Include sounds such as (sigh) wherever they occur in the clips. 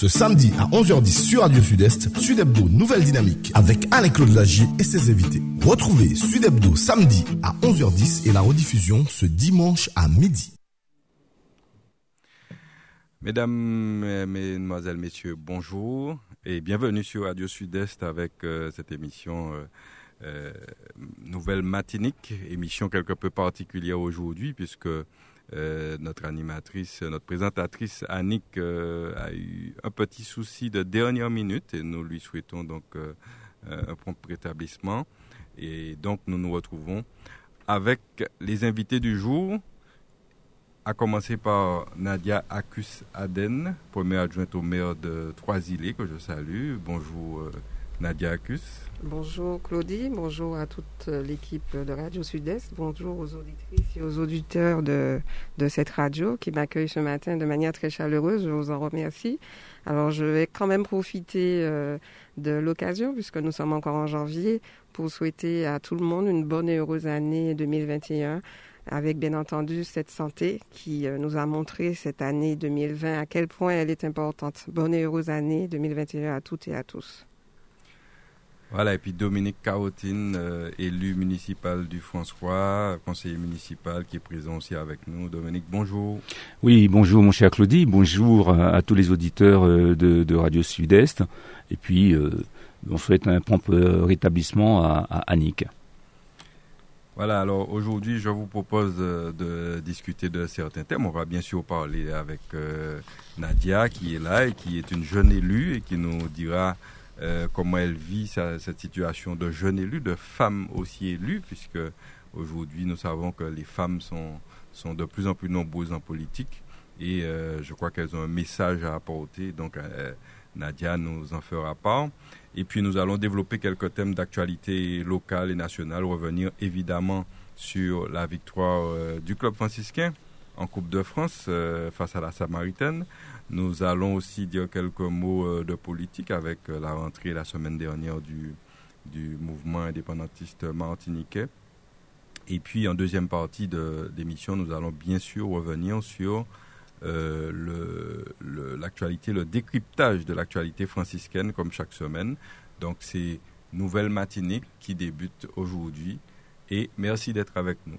Ce samedi à 11h10 sur Radio Sud-Est, Sud Hebdo Nouvelle Dynamique avec Alain-Claude Lagier et ses invités. Retrouvez Sud Hebdo samedi à 11h10 et la rediffusion ce dimanche à midi. Mesdames, Mesdemoiselles, Messieurs, bonjour et bienvenue sur Radio Sud-Est avec euh, cette émission euh, euh, Nouvelle Matinique, émission quelque peu particulière aujourd'hui puisque notre animatrice, notre présentatrice Annick a eu un petit souci de dernière minute et nous lui souhaitons donc un prompt rétablissement. Et donc nous nous retrouvons avec les invités du jour à commencer par Nadia Acus Aden, première adjointe au maire de Trois-Îlets, que je salue. Bonjour euh, Nadia Acus. Bonjour Claudie, bonjour à toute l'équipe de Radio Sud-Est, bonjour aux auditrices et aux auditeurs de, de cette radio qui m'accueillent ce matin de manière très chaleureuse, je vous en remercie. Alors je vais quand même profiter euh, de l'occasion, puisque nous sommes encore en janvier, pour souhaiter à tout le monde une bonne et heureuse année 2021 avec bien entendu cette santé qui euh, nous a montré cette année 2020 à quel point elle est importante. Bonne et heureuse année 2021 à toutes et à tous. Voilà, et puis Dominique Carotine, euh, élu municipal du François, conseiller municipal qui est présent aussi avec nous. Dominique, bonjour. Oui, bonjour mon cher Claudie, bonjour à, tous les auditeurs euh, de, Radio Sud-Est. Et puis, on souhaite un prompt rétablissement à, à Annick. Voilà, alors aujourd'hui, je vous propose de, discuter de certains thèmes. On va bien sûr parler avec euh, Nadia qui est là et qui est une jeune élue et qui nous dira euh, comment elle vit cette situation de jeune élue, de femme aussi élue, puisque aujourd'hui nous savons que les femmes sont, sont de plus en plus nombreuses en politique et euh, je crois qu'elles ont un message à apporter. Donc Nadia nous en fera part. Et puis nous allons développer quelques thèmes d'actualité locale et nationale, revenir évidemment sur la victoire euh, du club franciscain en Coupe de France euh, face à la Samaritaine. Nous allons aussi dire quelques mots euh, de politique avec la rentrée la semaine dernière du, du mouvement indépendantiste martiniquais. Et puis en deuxième partie de l'émission, nous allons bien sûr revenir sur euh, l'actualité, le, le, décryptage de l'actualité franciscaine comme chaque semaine. Donc c'est Nouvelle Matinée qui débute aujourd'hui et merci d'être avec nous.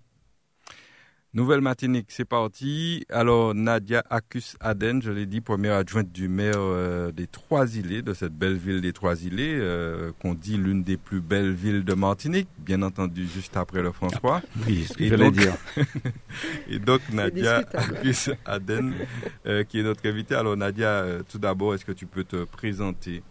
Nouvelle Matinique, c'est parti. Alors, Nadia Acus Aden, je l'ai dit, première adjointe du maire euh, des Trois-Îlets, de cette belle ville des Trois-Îlets, euh, qu'on dit l'une des plus belles villes de Martinique, bien entendu, juste après le François. Ah, oui, ce que j'allais dire. (laughs) et donc, Nadia Acus Aden, euh, qui est notre invitée. Alors, Nadia, tout d'abord, est-ce que tu peux te présenter?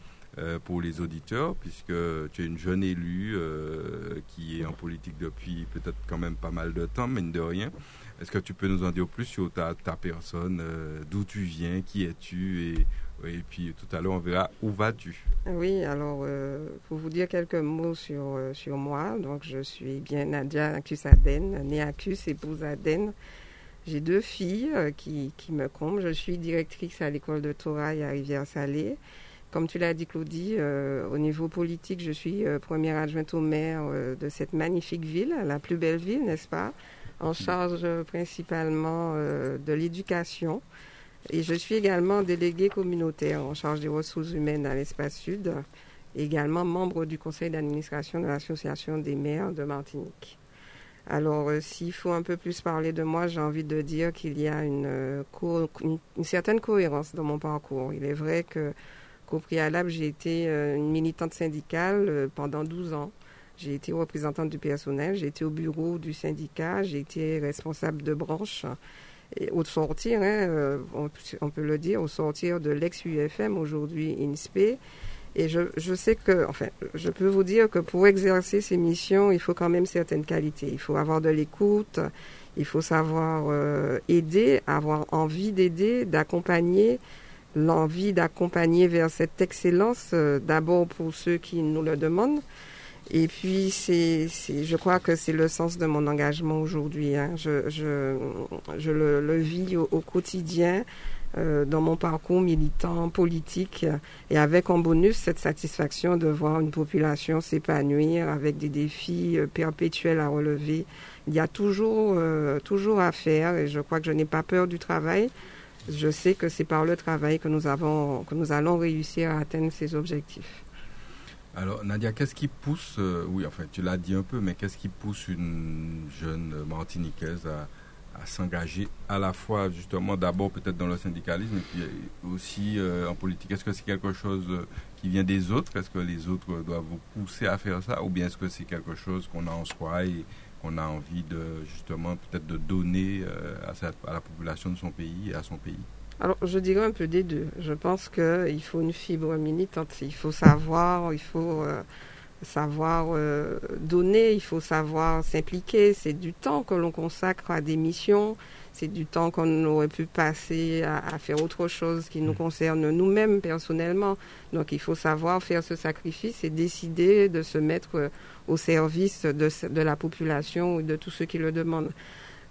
Pour les auditeurs, puisque tu es une jeune élue euh, qui est en politique depuis peut-être quand même pas mal de temps, mine de rien. Est-ce que tu peux nous en dire plus sur ta, ta personne, euh, d'où tu viens, qui es-tu et, puis tout à l'heure on verra où vas-tu. Oui, alors pour vous dire quelques mots sur, sur moi, donc je suis bien Nadia Acus Aden, née Acus, épouse Aden. J'ai deux filles qui, qui me comblent. Je suis directrice à l'école de Torail à Rivière-Salée. Comme tu l'as dit, Claudie, euh, au niveau politique, je suis euh, première adjointe au maire euh, de cette magnifique ville, la plus belle ville, n'est-ce pas? En charge principalement de l'éducation. Et je suis également déléguée communautaire en charge des ressources humaines à l'espace sud, également membre du conseil d'administration de l'Association des maires de Martinique. Alors, s'il faut un peu plus parler de moi, j'ai envie de dire qu'il y a une, une, certaine cohérence dans mon parcours. Il est vrai que au préalable, j'ai été euh, une militante syndicale euh, pendant 12 ans. J'ai été représentante du personnel, j'ai été au bureau du syndicat, j'ai été responsable de branche. Au sortir, hein, euh, on, peut le dire, au sortir de l'ex-UFM, aujourd'hui INSPE, et je, sais que, enfin, je peux vous dire que pour exercer ces missions, il faut quand même certaines qualités. Il faut avoir de l'écoute, il faut savoir aider, avoir envie d'aider, d'accompagner, l'envie d'accompagner vers cette excellence, euh, d'abord pour ceux qui nous le demandent, Et puis, c'est, je crois que c'est le sens de mon engagement aujourd'hui. Hein. Je, je, je le, le vis au, quotidien. Euh, dans mon parcours militant, politique, et avec en bonus cette satisfaction de voir une population s'épanouir avec des défis euh, perpétuels à relever. Il y a toujours, euh, toujours à faire, et je crois que je n'ai pas peur du travail. Je sais que c'est par le travail que nous, avons, que nous allons réussir à atteindre ces objectifs. Alors Nadia, qu'est-ce qui pousse, euh, oui enfin tu l'as dit un peu, mais qu'est-ce qui pousse une jeune Martiniquaise à, s'engager à la fois justement d'abord peut-être dans le syndicalisme et puis aussi euh, en politique? Est-ce que c'est quelque chose euh, qui vient des autres? Est-ce que les autres doivent vous pousser à faire ça? Ou bien est-ce que c'est quelque chose qu'on a en soi et qu'on a envie de justement peut-être de donner à la population de son pays et à son pays alors, je dirais un peu des deux. Je pense qu'il faut une fibre militante. Il faut savoir, il faut euh, savoir euh, donner, il faut savoir s'impliquer. C'est du temps que l'on consacre à des missions. C'est du temps qu'on aurait pu passer à, faire autre chose qui nous mm. concerne nous-mêmes personnellement. Donc, il faut savoir faire ce sacrifice et décider de se mettre euh, au service de, la population ou de tous ceux qui le demandent.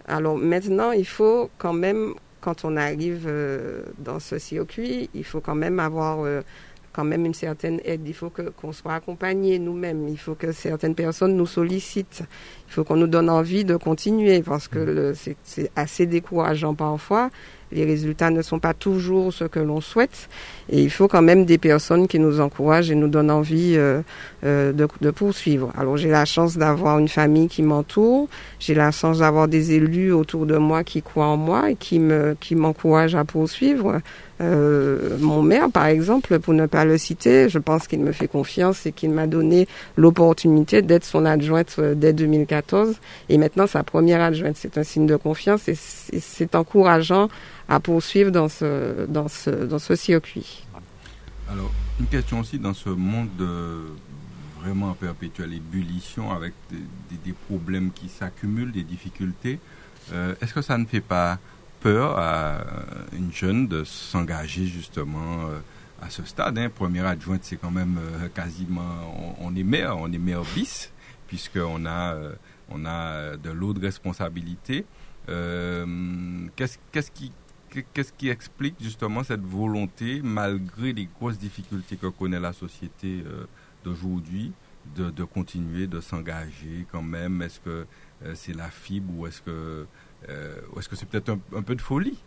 Alors maintenant, il faut quand même quand on arrive euh, dans ce circuit, il faut quand même avoir euh, quand même une certaine aide. Il faut que qu'on soit accompagné nous-mêmes. Il faut que certaines personnes nous sollicitent. Il faut qu'on nous donne envie de continuer parce que c'est assez décourageant parfois les résultats ne sont pas toujours ce que l'on souhaite. Et il faut quand même des personnes qui nous encouragent et nous donnent envie euh, euh, de, de, poursuivre. Alors j'ai la chance d'avoir une famille qui m'entoure. J'ai la chance d'avoir des élus autour de moi qui croient en moi et qui me qui m'encouragent à poursuivre. Euh, mon maire, par exemple, pour ne pas le citer, je pense qu'il me fait confiance et qu'il m'a donné l'opportunité d'être son adjointe euh, dès 2014 et maintenant sa première adjointe. C'est un signe de confiance et c'est encourageant à poursuivre dans ce, dans ce, dans ce circuit. Alors, une question aussi dans ce monde de vraiment perpétuelle ébullition avec des, problèmes qui s'accumulent, des difficultés. Euh, est-ce que ça ne fait pas peur à une jeune de s'engager justement euh, à ce stade hein? Première adjointe, c'est quand même euh, quasiment, on, est maire, on est maire bis, puisqu'on a, on a de lourdes responsabilités. Qu'est-ce qui qu'est-ce qui explique justement cette volonté, malgré les grosses difficultés que connaît la société euh, d'aujourd'hui, de, continuer, de s'engager quand même? Est-ce que euh, c'est la fibre ou est-ce que euh, est-ce que c'est peut-être un, peu de folie?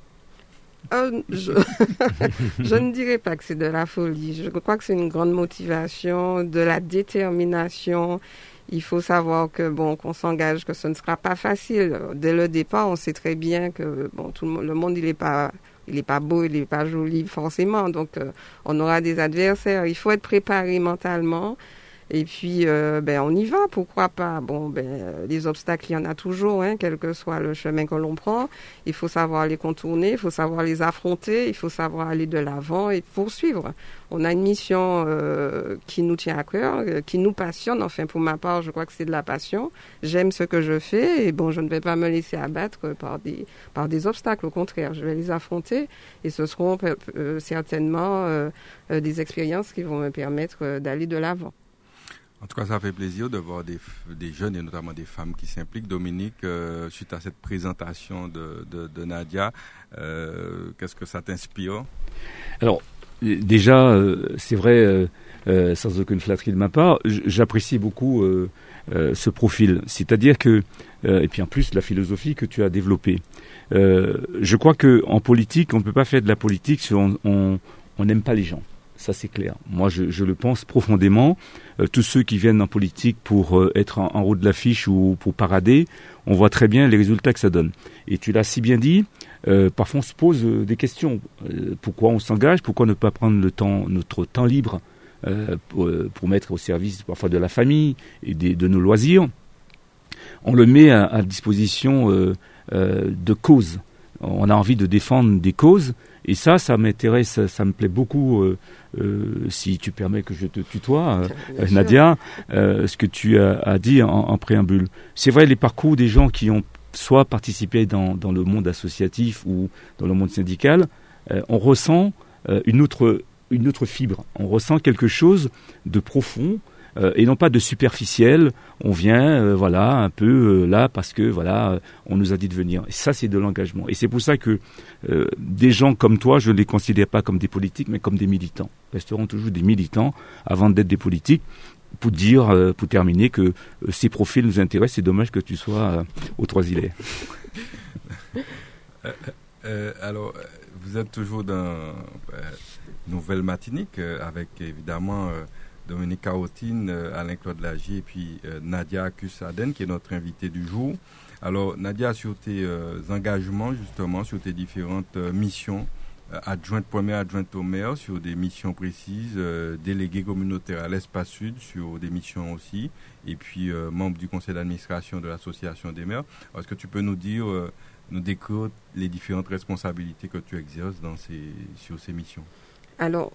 (laughs) Je, ne dirais pas que c'est de la folie. Je crois que c'est une grande motivation, de la détermination il faut savoir que bon qu'on s'engage, que ce ne sera pas facile. Dès le départ, on sait très bien que bon tout le monde, le monde il est pas il est pas beau, il est pas joli forcément. Donc euh, on aura des adversaires. Il faut être préparé mentalement. Et puis, euh, ben, on y va, pourquoi pas? Bon, ben, euh, les obstacles, il y en a toujours, hein, quel que soit le chemin que l'on prend. Il faut savoir les contourner, il faut savoir les affronter, il faut savoir aller de l'avant et poursuivre. On a une mission euh, qui nous tient à cœur, qui nous passionne. Enfin, pour ma part, je crois que c'est de la passion. J'aime ce que je fais et bon, je ne vais pas me laisser abattre par des par des obstacles. Au contraire, je vais les affronter et ce seront certainement des expériences qui vont me permettre d'aller de l'avant. En tout cas, ça fait plaisir de voir des, jeunes et notamment des femmes qui s'impliquent. Dominique, euh, suite à cette présentation de, Nadia, euh, qu'est-ce que ça t'inspire? Alors, déjà, euh, c'est vrai, sans aucune flatterie de ma part, j'apprécie beaucoup ce profil. C'est-à-dire que, et puis en plus, la philosophie que tu as développée. je crois qu'en politique, on ne peut pas faire de la politique si on n'aime pas les gens ça c'est clair. Moi je, le pense profondément. Euh, tous ceux qui viennent en politique pour euh, être en, haut de l'affiche ou pour parader, on voit très bien les résultats que ça donne. Et tu l'as si bien dit, euh, parfois on se pose des questions. pourquoi on s'engage? Pourquoi ne pas prendre notre temps libre pour, mettre au service parfois de la famille et de nos loisirs? On le met à disposition de causes. On a envie de défendre des causes et ça, ça m'intéresse, ça, me plaît beaucoup, euh, euh, si tu permets que je te tutoie, euh, Nadia, ce que tu as, dit en, préambule. C'est vrai, les parcours des gens qui ont soit participé dans, dans le monde associatif ou dans le monde syndical, on ressent une, autre, une autre fibre, on ressent quelque chose de profond, et non pas de superficiel. On vient, voilà, un peu là parce que voilà, on nous a dit de venir. Et ça, c'est de l'engagement. Et c'est pour ça que des gens comme toi, je ne les considère pas comme des politiques, mais comme des militants. Resteront toujours des militants avant d'être des politiques pour dire, pour terminer, que ces profils nous intéressent. C'est dommage que tu sois au Trois-Îlets. (laughs) alors, vous êtes toujours dans Nouvelle Matinique avec évidemment Dominique Caotine, Alain-Claude Lagier et puis Nadia Kusaden qui est notre invité du jour. Alors Nadia, sur tes engagements justement, sur tes différentes missions, adjointe première adjointe au maire sur des missions précises, déléguée communautaire à l'espace sud sur des missions aussi, et puis membre du conseil d'administration de l'association des maires. Est-ce que tu peux nous dire nous décrire les différentes responsabilités que tu exerces dans ces, sur ces missions? Alors,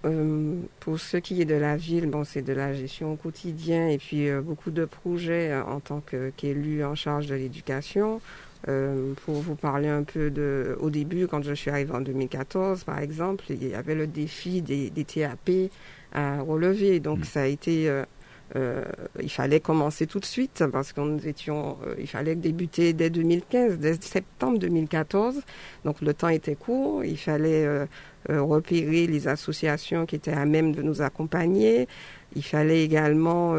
pour ce qui est de la ville, bon, c'est de la gestion au quotidien et puis beaucoup de projets en tant qu'élu en charge de l'éducation. pour vous parler un peu de, au début, quand je suis arrivée en 2014, par exemple, il y avait le défi des, des TAP à relever. Donc, ça a été euh, il fallait commencer tout de suite parce qu'on étions, euh, il fallait débuter dès 2015, dès septembre 2014. Donc le temps était court. Il fallait euh, repérer les associations qui étaient à même de nous accompagner. Il fallait également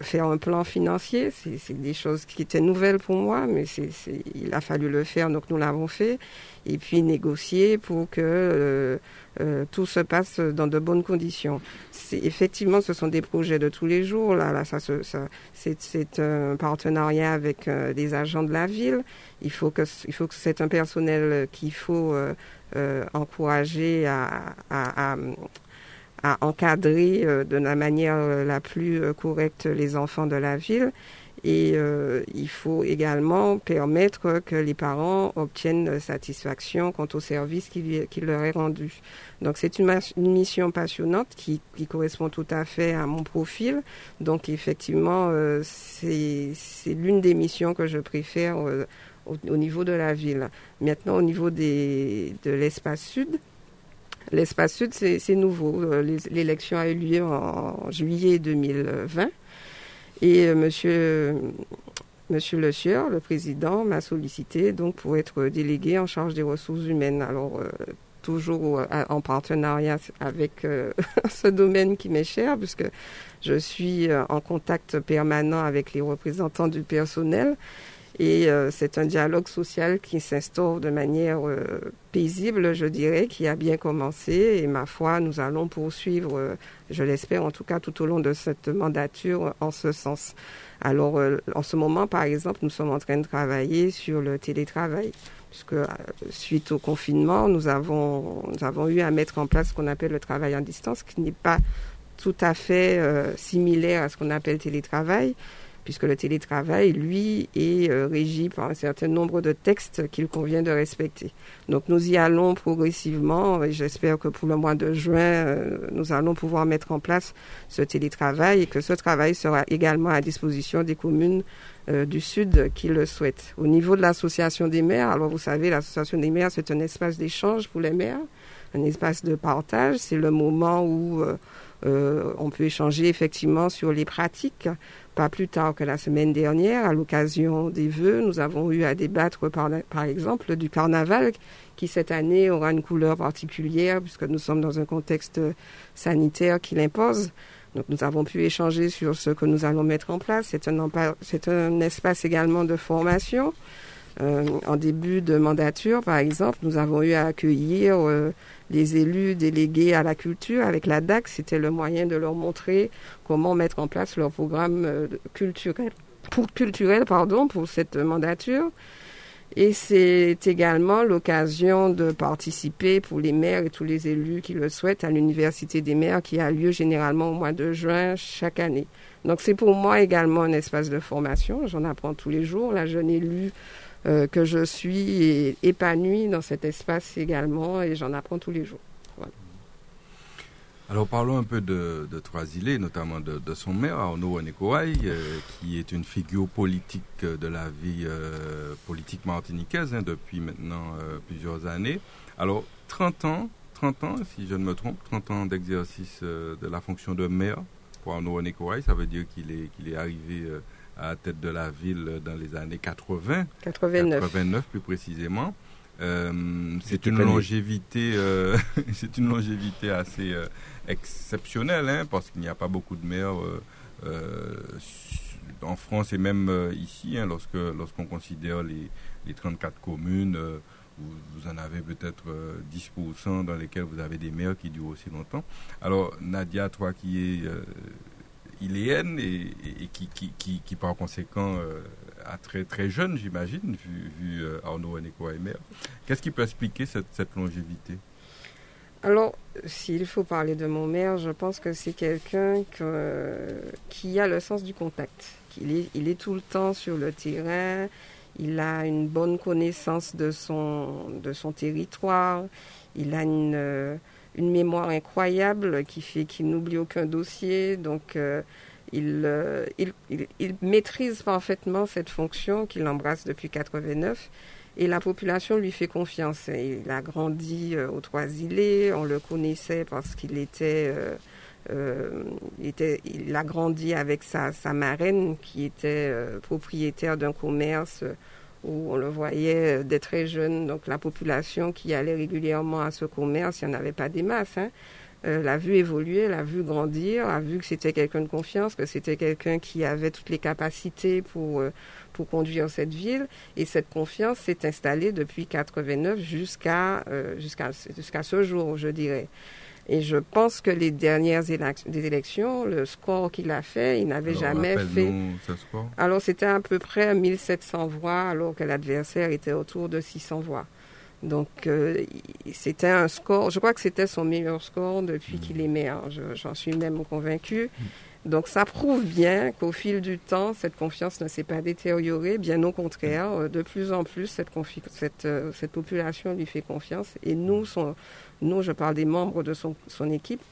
faire un plan financier. C'est des choses qui étaient nouvelles pour moi, mais c'est il a fallu le faire, donc nous l'avons fait. Et puis négocier pour que tout se passe dans de bonnes conditions effectivement, ce sont des projets de tous les jours. Là, là ça, ça c'est un partenariat avec euh, des agents de la ville. Il faut que, il faut que c'est un personnel qu'il faut euh, euh, encourager à, à, à, à encadrer de la manière la plus correcte les enfants de la ville. Et euh, il faut également permettre que les parents obtiennent satisfaction quant au service qui, leur est rendu. Donc c'est une, mission passionnante qui, correspond tout à fait à mon profil. Donc effectivement, euh, c'est l'une des missions que je préfère euh, au, au, niveau de la ville. Maintenant, au niveau de l'espace sud, l'espace sud, c'est nouveau. L'élection a eu lieu en juillet 2020. Et euh, monsieur, monsieur Le Sieur, le président, m'a sollicité donc pour être délégué en charge des ressources humaines. Alors, euh, toujours en partenariat avec euh, (laughs) ce domaine qui m'est cher, puisque je suis en contact permanent avec les représentants du personnel. Et c'est un dialogue social qui s'instaure de manière paisible, je dirais, qui a bien commencé. Et ma foi, nous allons poursuivre, je l'espère en tout cas, tout au long de cette mandature en ce sens. Alors, en ce moment, par exemple, nous sommes en train de travailler sur le télétravail puisque suite au confinement, nous avons, nous avons eu à mettre en place ce qu'on appelle le travail en distance, qui n'est pas tout à fait similaire à ce qu'on appelle télétravail, puisque le télétravail, lui, est euh, régi par un certain nombre de textes qu'il convient de respecter. Donc nous y allons progressivement et j'espère que pour le mois de juin, euh, nous allons pouvoir mettre en place ce télétravail et que ce travail sera également à disposition des communes euh, du Sud qui le souhaitent. Au niveau de l'association des maires, alors vous savez, l'association des maires, c'est un espace d'échange pour les maires, un espace de partage. C'est le moment où euh, on peut échanger effectivement sur les pratiques. Pas plus tard que la semaine dernière, à l'occasion des vœux, nous avons eu à débattre par, par exemple du carnaval qui cette année aura une couleur particulière puisque nous sommes dans un contexte sanitaire qui l'impose. Donc nous avons pu échanger sur ce que nous allons mettre en place. C'est un, un espace également de formation. Euh, en début de mandature, par exemple, nous avons eu à accueillir euh, les élus délégués à la culture avec la DAC. C'était le moyen de leur montrer comment mettre en place leur programme euh, culturel, pour, culturel pardon, pour cette mandature. Et c'est également l'occasion de participer pour les maires et tous les élus qui le souhaitent à l'Université des maires qui a lieu généralement au mois de juin chaque année. Donc c'est pour moi également un espace de formation. J'en apprends tous les jours. La jeune élue euh, que je suis épanouie dans cet espace également et j'en apprends tous les jours. Alors parlons un peu de, Trois-Îlets, notamment de, son maire, Arnaud Onekouaï, euh, qui est une figure politique de la vie euh, politique martiniquaise hein, depuis maintenant euh, plusieurs années. Alors 30 ans, 30 ans, si je ne me trompe, 30 ans d'exercice de la fonction de maire pour Arnaud Kouaï, ça veut dire qu'il est, qu'il est arrivé à la tête de la ville dans les années 80. 89. 89 plus précisément. c'est une longévité, (laughs) c'est une longévité assez exceptionnelle, hein, parce qu'il n'y a pas beaucoup de maires en France et même ici, hein, lorsque lorsqu'on considère les, les 34 communes vous, en avez peut-être 10% euh, dans lesquels vous avez des maires qui durent aussi longtemps. Alors, Nadia, toi qui es euh, iléenne et, qui, qui, qui, par conséquent euh, a très, très jeune, j'imagine, vu, vu Arnaud Aneko et maire, qu'est-ce qui peut expliquer cette, cette longévité? Alors, s'il faut parler de mon maire, je pense que c'est quelqu'un qui a le sens du contact. Il est, il est tout le temps sur le terrain, il a une bonne connaissance de son, de son territoire, il a une, euh, une mémoire incroyable qui fait qu'il n'oublie aucun dossier, donc euh, euh, il, il, il, maîtrise parfaitement cette fonction qu'il embrasse depuis 89 et la population lui fait confiance. Il a grandi aux Trois-Îlets, on le connaissait parce qu'il était... il, était, il a grandi avec sa, sa marraine qui était propriétaire d'un commerce où on le voyait dès très jeune. Donc la population qui allait régulièrement à ce commerce, il n'y en avait pas des masses. Hein. Euh, l'a vu évoluer, l'a vu grandir, a vu que c'était quelqu'un de confiance, que c'était quelqu'un qui avait toutes les capacités pour, euh, pour conduire cette ville. Et cette confiance s'est installée depuis 89 jusqu'à euh, jusqu'à jusqu'à ce jour, je dirais. Et je pense que les dernières des élections, le score qu'il a fait, il n'avait jamais fait. Alors c'était à peu près 1700 voix, alors que l'adversaire était autour de 600 voix. Donc euh, c'était un score, je crois que c'était son meilleur score depuis qu'il est maire, j'en suis même convaincu. Donc ça prouve bien qu'au fil du temps, cette confiance ne s'est pas détériorée, bien au contraire, euh, de plus en plus, cette, cette, euh, cette population lui fait confiance. Et nous, son, nous, je parle des membres de son, équipe,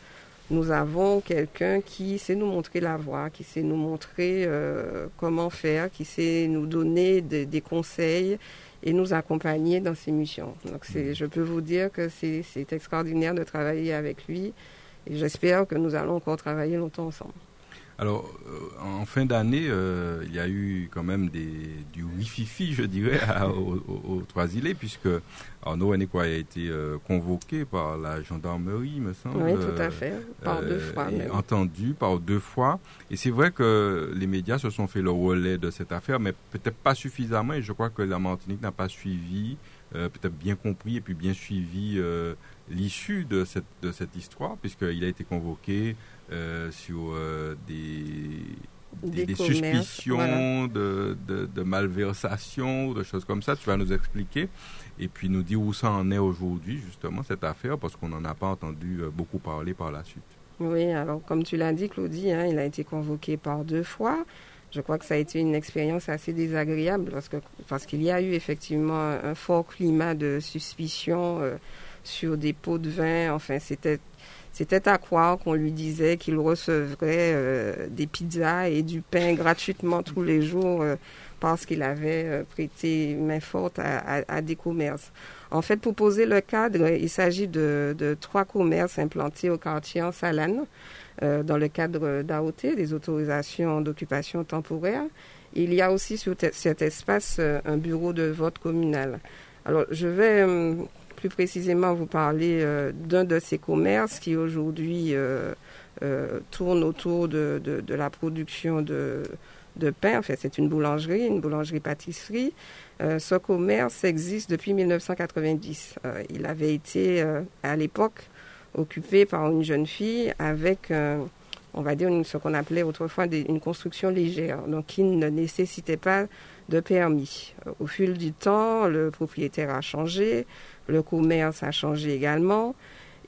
nous avons quelqu'un qui sait nous montrer la voie, qui sait nous montrer euh, comment faire, qui sait nous donner des conseils et nous accompagner dans ses missions. Donc, je peux vous dire que c'est extraordinaire de travailler avec lui et j'espère que nous allons encore travailler longtemps ensemble. Alors, euh, en fin d'année, euh, il y a eu quand même des, du wifi, je dirais, (laughs) aux, trois îlets, puisque Arnaud Hennequois a été euh, convoqué par la gendarmerie, me semble. Oui, tout à fait, par deux fois. Et entendu par deux fois. Et c'est vrai que les médias se sont fait le relais de cette affaire, mais peut-être pas suffisamment, et je crois que la Martinique n'a pas suivi, peut-être bien compris et puis bien suivi l'issue de cette, de cette histoire, puisqu'il a été convoqué euh, sur euh, des, des, suspicions de, de, de, malversation, de choses comme ça. Tu vas nous expliquer et puis nous dire où ça en est aujourd'hui, justement, cette affaire, parce qu'on n'en a pas entendu euh, beaucoup parler par la suite. Oui, alors comme tu l'as dit, Claudie, hein, il a été convoqué par deux fois. Je crois que ça a été une expérience assez désagréable parce que parce qu'il y a eu effectivement un fort climat de suspicion sur des pots de vin. Enfin, c'était c'était à croire qu'on lui disait qu'il recevrait euh, des pizzas et du pain gratuitement tous les jours euh, parce qu'il avait euh, prêté main forte à, des commerces. En fait, pour poser le cadre, il s'agit de, trois commerces implantés au quartier en Salane, dans le cadre d'AOT, des autorisations d'occupation temporaire. Il y a aussi sur cet espace un bureau de vote communal. Alors, je vais plus précisément vous parler euh, d'un de ces commerces qui aujourd'hui euh, euh, tourne autour de, la production de, pain. En c'est une boulangerie, une boulangerie-pâtisserie. ce commerce existe depuis 1990. il avait été, à l'époque, occupé par une jeune fille avec on va dire ce qu'on appelait autrefois une construction légère, donc qui ne nécessitait pas de permis. Au fil du temps, le propriétaire a changé, le commerce a changé également.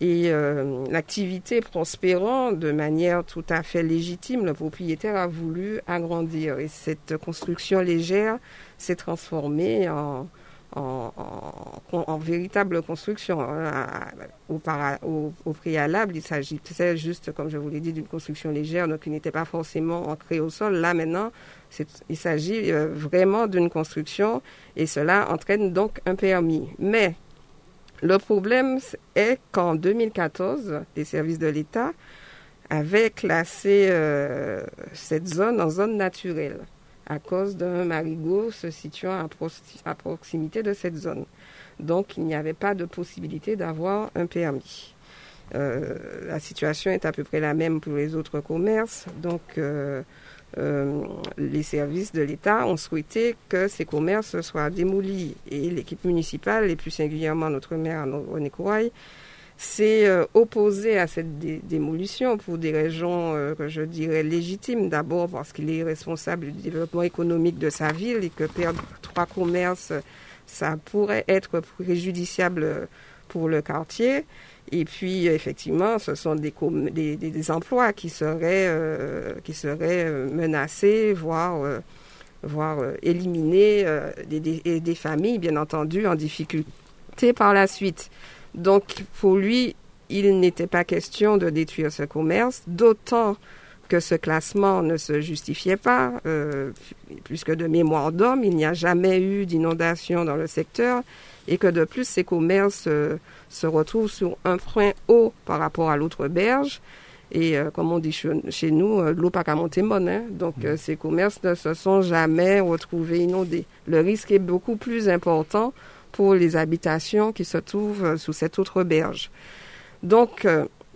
Et euh, l'activité prospérant de manière tout à fait légitime, le propriétaire a voulu agrandir. Et cette construction légère s'est transformée en, en, véritable construction. Au, au, préalable, il s'agissait juste, comme je vous l'ai dit, d'une construction légère, donc qui n'était pas forcément ancrée au sol. Là, maintenant, il s'agit euh, vraiment d'une construction et cela entraîne donc un permis. Mais le problème est qu'en 2014, les services de l'État avait classé cette zone en zone naturelle à cause d'un marigot se situant à, proximité de cette zone. Donc il n'y avait pas de possibilité d'avoir un permis. la situation est à peu près la même pour les autres commerces. Donc euh, les services de l'État ont souhaité que ces commerces soient démolis. Et l'équipe municipale, et plus singulièrement notre maire René Couraille, s'est euh, opposé à cette démolition pour des raisons euh, que je dirais légitimes. D'abord parce qu'il est responsable du développement économique de sa ville et que perdre trois commerces, ça pourrait être préjudiciable pour le quartier. Et puis, effectivement, ce sont des, des, emplois qui seraient, euh, qui seraient euh, menacés, voire, euh, voire éliminés, des, des, des, familles, bien entendu, en difficulté par la suite. Donc, pour lui, il n'était pas question de détruire ce commerce, d'autant que ce classement ne se justifiait pas, puisque de mémoire d'homme, il n'y a jamais eu d'inondation dans le secteur et que de plus ces commerces euh, se retrouvent sur un frein haut par rapport à l'autre berge. Et euh, comme on dit chez, nous, euh, l'eau pas qu'à monter bonne. Hein. Donc mm. ces commerces ne se sont jamais retrouvés inondés. Le risque est beaucoup plus important pour les habitations qui se trouvent sous cette autre berge. Donc,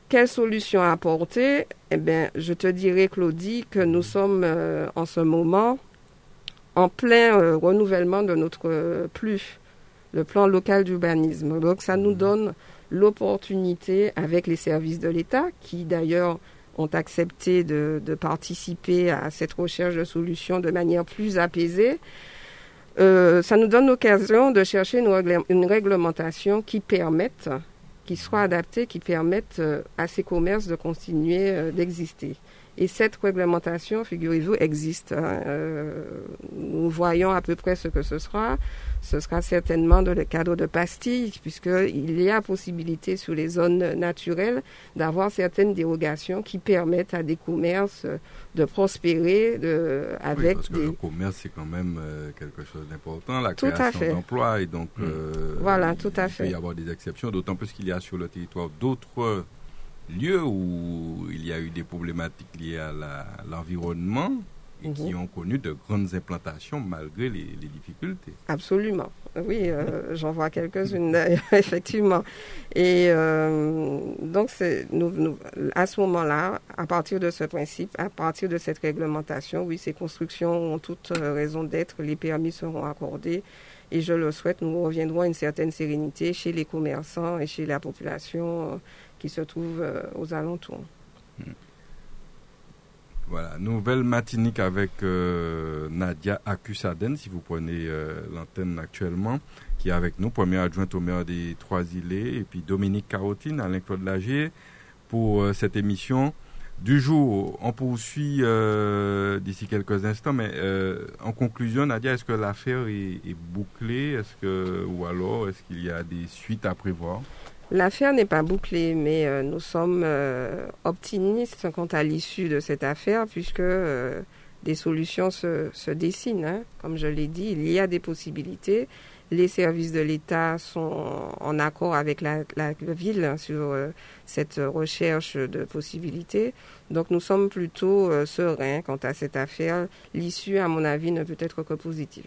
quelle solution apporter? Eh bien, je te dirais, Claudie, que nous sommes en ce moment en plein renouvellement de notre plus le plan local d'urbanisme. Donc ça nous donne l'opportunité avec les services de l'État qui d'ailleurs ont accepté de, participer à cette recherche de solutions de manière plus apaisée. Euh, ça nous donne l'occasion de chercher une, réglementation qui permette, qui soit adaptée, qui permette euh, à ces commerces de continuer euh, d'exister. Et cette réglementation, figurez-vous, existe. Hein. nous voyons à peu près ce que ce sera ce sera certainement dans le cadre de pastilles, puisqu'il y a possibilité sur les zones naturelles d'avoir certaines dérogations qui permettent à des commerces de prospérer de, avec parce que le commerce, c'est quand même euh, quelque chose d'important, la création d'emplois, et donc mm. euh, voilà, tout à fait. il peut y avoir des exceptions, d'autant plus qu'il y a sur le territoire d'autres lieux où il y a eu des problématiques liées à l'environnement et qui mhm. ont connu de grandes implantations malgré les, difficultés. Absolument. Oui, euh, j'en vois quelques-unes (laughs) effectivement. Et euh, donc, nous, à ce moment-là, à partir de ce principe, à partir de cette réglementation, oui, ces constructions ont toute euh, raison d'être, les permis seront accordés. Et je le souhaite, nous reviendrons à une certaine sérénité chez les commerçants et chez la population qui se trouve aux alentours. Hmm. Voilà, nouvelle matinique avec euh, Nadia Akusaden, si vous prenez euh, l'antenne actuellement, qui est avec nous, première adjointe au maire des Trois-Îlets, et puis Dominique Carotine, Alain-Claude Lagier, pour euh, cette émission du jour. On poursuit d'ici quelques instants, mais en conclusion, Nadia, est-ce que l'affaire est, est, bouclée? Est-ce que, Ou alors, est-ce qu'il y a des suites à prévoir? L'affaire n'est pas bouclée, mais euh, nous sommes euh, optimistes quant à l'issue de cette affaire, puisque euh, des solutions se, dessinent. Hein. Comme je l'ai dit, il y a des possibilités. Les services de l'État sont en accord avec la ville sur cette recherche de possibilités. Donc nous sommes plutôt sereins quant à cette affaire. L'issue, à mon avis, ne peut être que positive.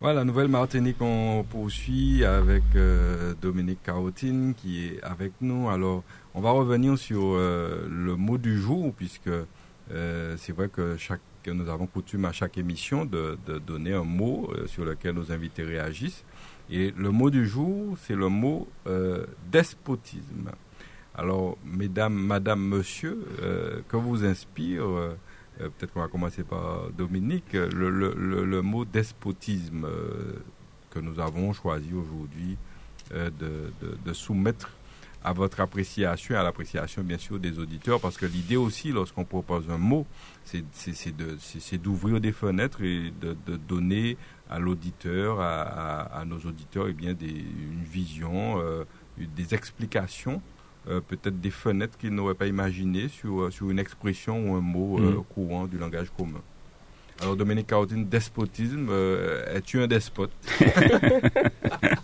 Voilà, Nouvelle Martinique, on poursuit avec euh, Dominique Carotine qui est avec nous. Alors, on va revenir sur euh, le mot du jour, puisque euh, c'est vrai que, chaque, nous avons coutume à chaque émission de, donner un mot sur lequel nos invités réagissent. Et le mot du jour, c'est le mot despotisme. Alors, mesdames, madame, monsieur, que vous inspire euh, peut-être qu'on va commencer par Dominique, le, mot despotisme euh, que nous avons choisi aujourd'hui euh, de, soumettre à votre appréciation à l'appréciation bien sûr des auditeurs parce que l'idée aussi lorsqu'on propose un mot c'est d'ouvrir des fenêtres et de, donner à l'auditeur à, nos auditeurs eh bien des, une vision des explications euh, peut-être des fenêtres qu'ils n'auraient pas imaginées sur, euh, sur une expression ou un mot mm. courant du langage commun alors Dominique Carottine, despotisme, es-tu un despote? (laughs)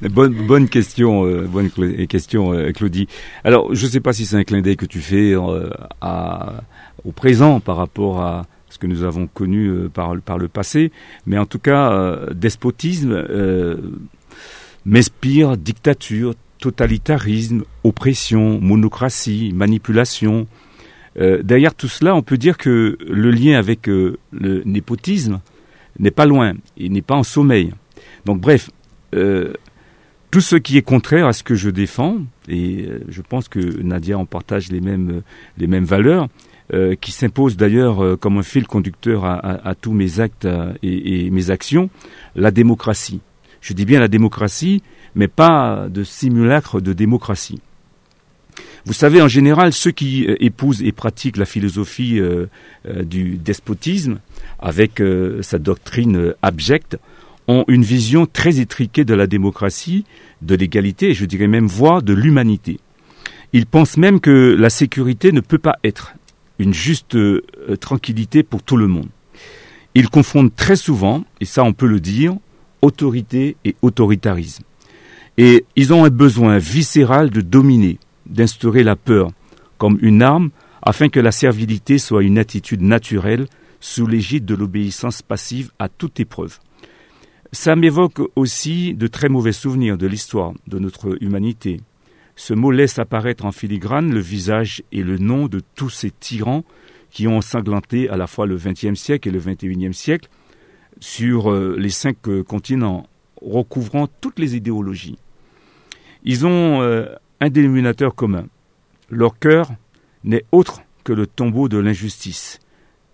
(laughs) Bonne, bonne question, euh, bonne question, euh, Claudie. Alors, je ne sais pas si c'est un clin d'œil que tu fais euh, à, au présent par rapport à ce que nous avons connu par, par le passé, mais en tout cas, despotisme m'inspire dictature, totalitarisme, oppression, monocratie, manipulation. derrière tout cela, on peut dire que le lien avec le népotisme n'est pas loin, il n'est pas en sommeil. Donc bref, tout ce qui est contraire à ce que je défends, et euh, je pense que Nadia en partage les mêmes, euh, valeurs, euh, qui s'imposent d'ailleurs comme un fil conducteur à, tous mes actes et, mes actions, la démocratie. Je dis bien la démocratie, mais pas de simulacre de démocratie. Vous savez, en général, ceux qui épousent et pratiquent la philosophie du despotisme, avec sa doctrine abjecte, ont une vision très étriquée de la démocratie, de l'égalité et je dirais même voire de l'humanité. Ils pensent même que la sécurité ne peut pas être une juste euh, tranquillité pour tout le monde. Ils confondent très souvent, et ça on peut le dire, autorité et autoritarisme. Et ils ont un besoin viscéral de dominer, d'instaurer la peur comme une arme afin que la servilité soit une attitude naturelle sous l'égide de l'obéissance passive à toute épreuve. Ça m'évoque aussi de très mauvais souvenirs de l'histoire de notre humanité. Ce mot laisse apparaître en filigrane le visage et le nom de tous ces tyrans qui ont ensanglanté à la fois le XXe siècle et le XXIe siècle sur euh, les cinq euh, continents, recouvrant toutes les idéologies. Ils ont euh, un dénominateur commun. Leur cœur n'est autre que le tombeau de l'injustice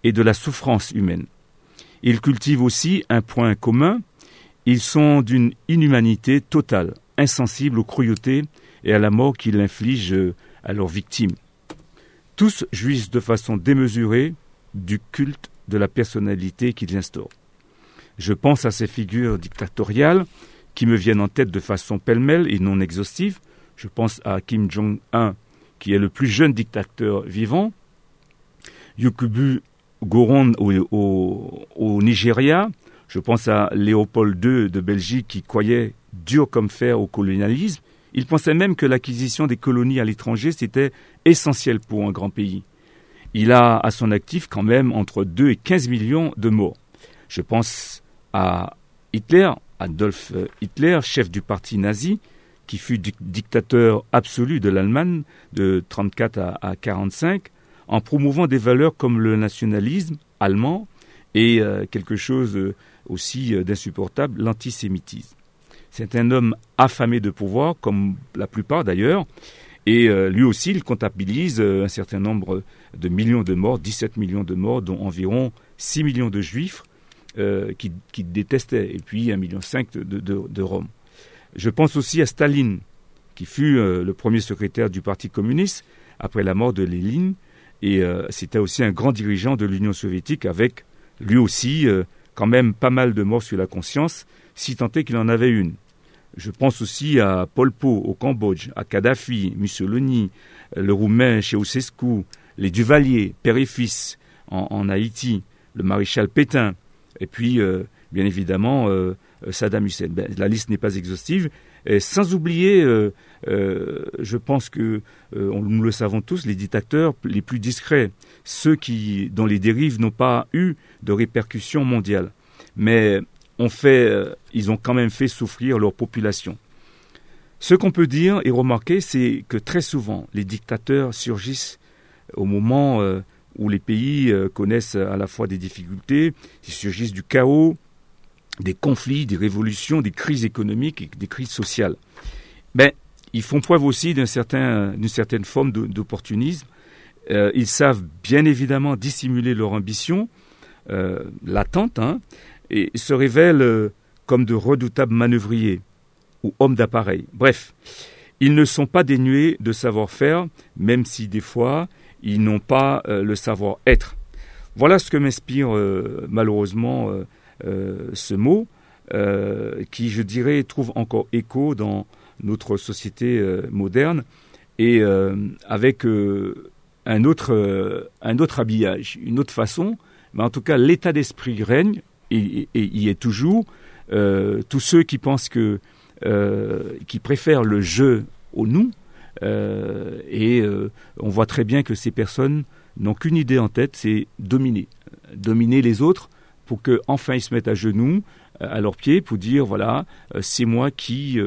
et de la souffrance humaine. Ils cultivent aussi un point commun, ils sont d'une inhumanité totale, insensibles aux cruautés et à la mort qu'ils infligent à leurs victimes. Tous jouissent de façon démesurée du culte de la personnalité qu'ils instaurent. Je pense à ces figures dictatoriales qui me viennent en tête de façon pêle-mêle et non exhaustive. Je pense à Kim Jong-un, qui est le plus jeune dictateur vivant, Yukubu Goron au, Nigeria, je pense à Léopold II de Belgique qui croyait dur comme fer au colonialisme. Il pensait même que l'acquisition des colonies à l'étranger, c'était essentiel pour un grand pays. Il a à son actif quand même entre 2 et 15 millions de morts. Je pense à Hitler, Adolf Hitler, chef du parti nazi, qui fut dictateur absolu de l'Allemagne de 34 à, à 45, en promouvant des valeurs comme le nationalisme allemand et euh, quelque chose aussi euh, d'insupportable, l'antisémitisme. C'est un homme affamé de pouvoir, comme la plupart d'ailleurs, et euh, lui aussi, il comptabilise euh, un certain nombre de millions de morts, 17 millions de morts, dont environ 6 millions de juifs qui, détestaient, et puis 1,5 million de, de, de Rome. Je pense aussi à Staline, qui fut le premier secrétaire du Parti communiste après la mort de Lénine, et c'était aussi un grand dirigeant de l'Union soviétique avec lui aussi quand même pas mal de morts sur la conscience, si tant est qu'il en avait une. Je pense aussi à Pol Pot au Cambodge, à Kadhafi, Mussolini, le Roumain Ceausescu, les Duvalier, père et fils en, Haïti, le maréchal Pétain, et puis euh, bien évidemment euh, Saddam Hussein. Ben, la liste n'est pas exhaustive, sans oublier, euh, je pense que nous le savons tous, les dictateurs les plus discrets, ceux qui, dont les dérives n'ont pas eu de répercussions mondiales. Mais fait, ils ont quand même fait souffrir leur population. Ce qu'on peut dire et remarquer, c'est que très souvent, les dictateurs surgissent au moment où les pays euh, connaissent à la fois des difficultés, ils surgissent du chaos, des conflits, des révolutions, des crises économiques et des crises sociales. Mais ben, ils font preuve aussi d'une certain, certaine forme d'opportunisme. ils savent bien évidemment dissimuler leur ambition, euh, latente, hein, et se révèlent euh, comme de redoutables manœuvriers ou hommes d'appareil. Bref, ils ne sont pas dénués de savoir-faire, même si des fois, ils n'ont pas le savoir-être. Voilà ce que m'inspire malheureusement ce mot, qui, je dirais, trouve encore écho dans notre société moderne et avec un autre, habillage, une autre façon, mais en tout cas l'état d'esprit règne et, y est toujours. Euh, tous ceux qui pensent que, euh, qui préfèrent le jeu au nous, euh, et on voit très bien que ces personnes n'ont qu'une idée en tête, c'est dominer, dominer les autres pour qu'enfin ils se mettent à genoux à leurs pieds pour dire voilà c'est moi qui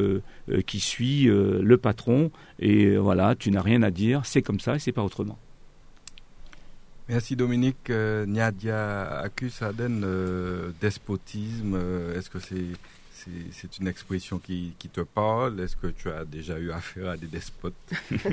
qui suis le patron et voilà tu n'as rien à dire c'est comme ça et c'est pas autrement. Merci Dominique. Euh, accuse Aden euh, despotisme. Euh, est-ce que c'est c'est une expression qui, te parle Est-ce que tu as déjà eu affaire à des despotes?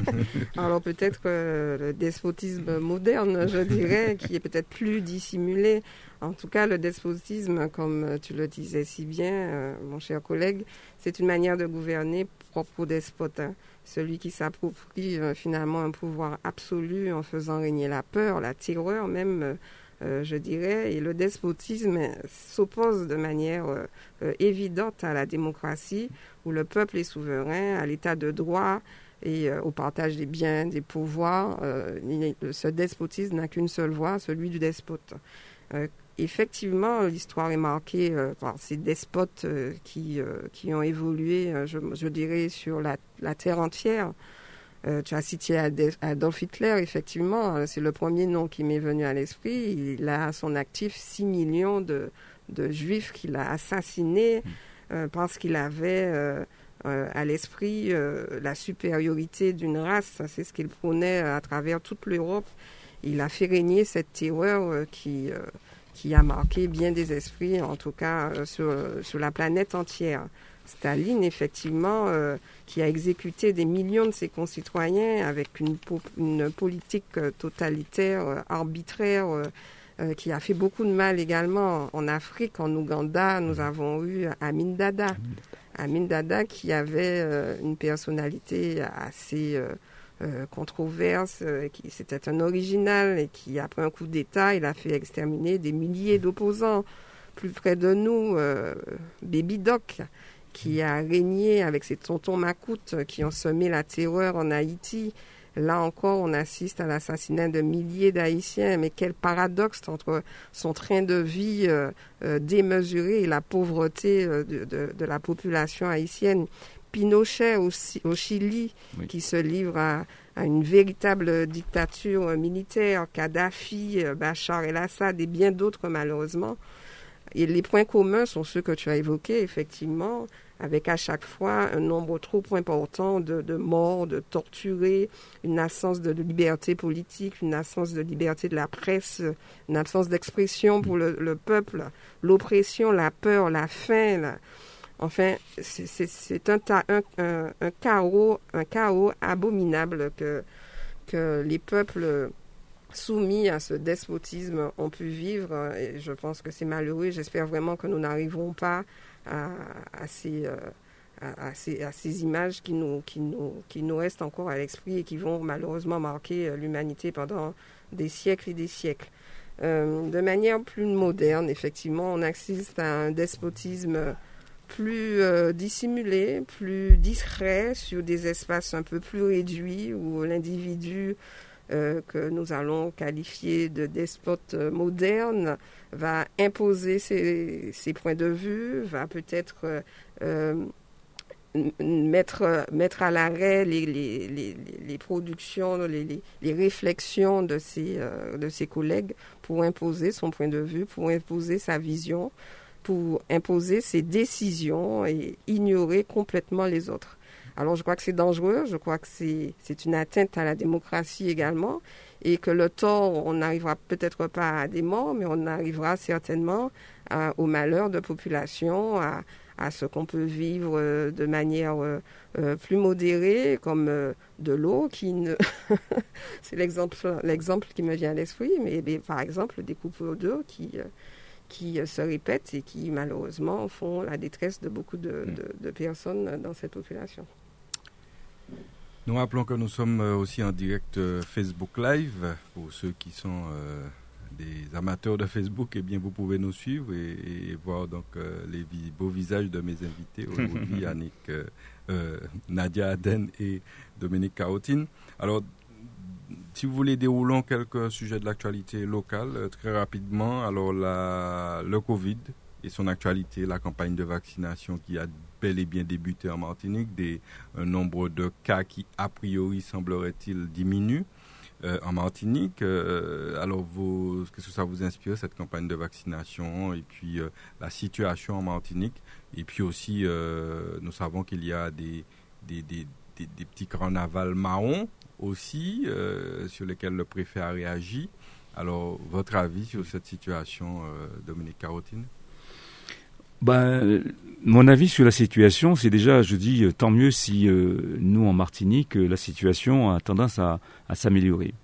(laughs) Alors peut-être le despotisme moderne, je dirais, qui est peut-être plus dissimulé. En tout cas, le despotisme, comme tu le disais si bien, mon cher collègue, c'est une manière de gouverner propre au despote. Hein celui qui s'approprie euh, finalement un pouvoir absolu en faisant régner la peur, la terreur même, euh, euh, je dirais, et le despotisme s'oppose de manière évidente à la démocratie, où le peuple est souverain, à l'état de droit et au partage des biens, des pouvoirs. ce despotisme n'a qu'une seule voie, celui du despote effectivement, l'histoire est marquée euh, par ces despotes euh, qui, euh, qui ont évolué, je, je, dirais, sur la, la terre entière. Tu as cité Adolf Hitler, effectivement, c'est le premier nom qui m'est venu à l'esprit. Il a à son actif 6 millions de, de juifs qu'il a assassinés parce qu'il avait à l'esprit la supériorité d'une race. C'est ce qu'il prônait à travers toute l'Europe. Il a fait régner cette terreur qui qui a marqué bien des esprits, en tout cas euh, sur, sur, la planète entière. Staline, effectivement, euh, qui a exécuté des millions de ses concitoyens avec une, une politique euh, totalitaire, arbitraire, qui a fait beaucoup de mal également en Afrique, en Ouganda. Nous avons eu Amin Dada. Amin Dada qui avait une personnalité assez euh, controverse, euh, qui c'était un original et qui, après un coup d'État, il a fait exterminer des milliers d'opposants. Plus près de nous, euh, Baby Doc, qui a régné avec ses tontons macoutes qui ont semé la terreur en Haïti. Là encore, on assiste à l'assassinat de milliers d'Haïtiens. Mais quel paradoxe entre son train de vie démesuré et la pauvreté de, la population haïtienne. Pinochet au, au Chili, qui se livre à, une véritable dictature militaire, Kadhafi, euh, Bachar el-Assad et bien d'autres malheureusement. Et les points communs sont ceux que tu as évoqués, effectivement, avec à chaque fois un nombre trop important de, morts, de torturés, une absence de, liberté politique, une absence de liberté de la presse, une absence d'expression pour le, peuple, l'oppression, la peur, la faim. Enfin, c'est un, un, chaos, un chaos abominable que, que les peuples soumis à ce despotisme ont pu vivre. Et je pense que c'est malheureux. J'espère vraiment que nous n'arriverons pas à, à, ces, euh, à, ces, à, ces, images qui nous, qui, nous, qui nous restent encore à l'esprit et qui vont malheureusement marquer euh, l'humanité pendant des siècles et des siècles. Euh, de manière plus moderne, effectivement, on assiste à un despotisme plus dissimulé, plus discret, sur des espaces un peu plus réduits où l'individu que nous allons qualifier de despote moderne va imposer ses, points de vue, va peut-être euh, mettre, mettre à l'arrêt les, productions, les, les, réflexions de ses, de ses collègues pour imposer son point de vue, pour imposer sa vision pour imposer ses décisions et ignorer complètement les autres. Alors je crois que c'est dangereux, je crois que c'est une atteinte à la démocratie également et que le tort, on n'arrivera peut-être pas à des morts, mais on arrivera certainement au malheur de population, à, à ce qu'on peut vivre euh, de manière euh, euh, plus modérée, comme de l'eau qui ne... (laughs) c'est l'exemple l'exemple qui me vient à l'esprit, mais, mais, par exemple des coupes d'eau qui qui euh, se répètent et qui malheureusement font la détresse de beaucoup de, mm. personnes dans cette population. Nous rappelons que nous sommes aussi en direct Facebook Live. Pour ceux qui sont des amateurs de Facebook, eh bien, vous pouvez nous suivre et, voir donc les beaux visages de mes invités aujourd'hui, (laughs) Yannick, Nadia Aden et Dominique Carotine. Alors, si vous voulez, déroulons quelques sujets de l'actualité locale euh, très rapidement. Alors, la, le Covid et son actualité, la campagne de vaccination qui a bel et bien débuté en Martinique, des, un nombre de cas qui, a priori, semblerait-il, diminue. Euh, en Martinique. Euh, alors, qu'est-ce que ça vous inspire, cette campagne de vaccination et puis la situation en Martinique? Et puis aussi, nous savons qu'il y a des, des, des, des, petits carnavals marrons aussi, euh, sur lesquels le préfet a réagi. Alors, votre avis sur cette situation, euh, Dominique Carotine? Ben, mon avis sur la situation, c'est déjà, je dis, tant mieux si euh, nous, en Martinique, la situation a tendance à, s'améliorer.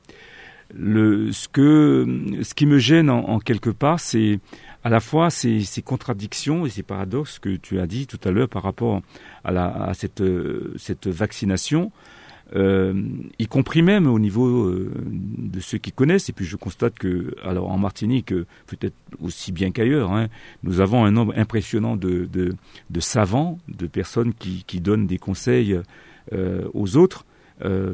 Le, ce, que, ce qui me gêne en, quelque part, c'est à la fois ces, contradictions et ces paradoxes que tu as dit tout à l'heure par rapport à, la, à cette, cette vaccination euh, y compris même au niveau euh, de ceux qui connaissent. Et puis je constate que, alors en Martinique, euh, peut-être aussi bien qu'ailleurs, hein, nous avons un nombre impressionnant de, de, de savants, de personnes qui, qui donnent des conseils aux autres.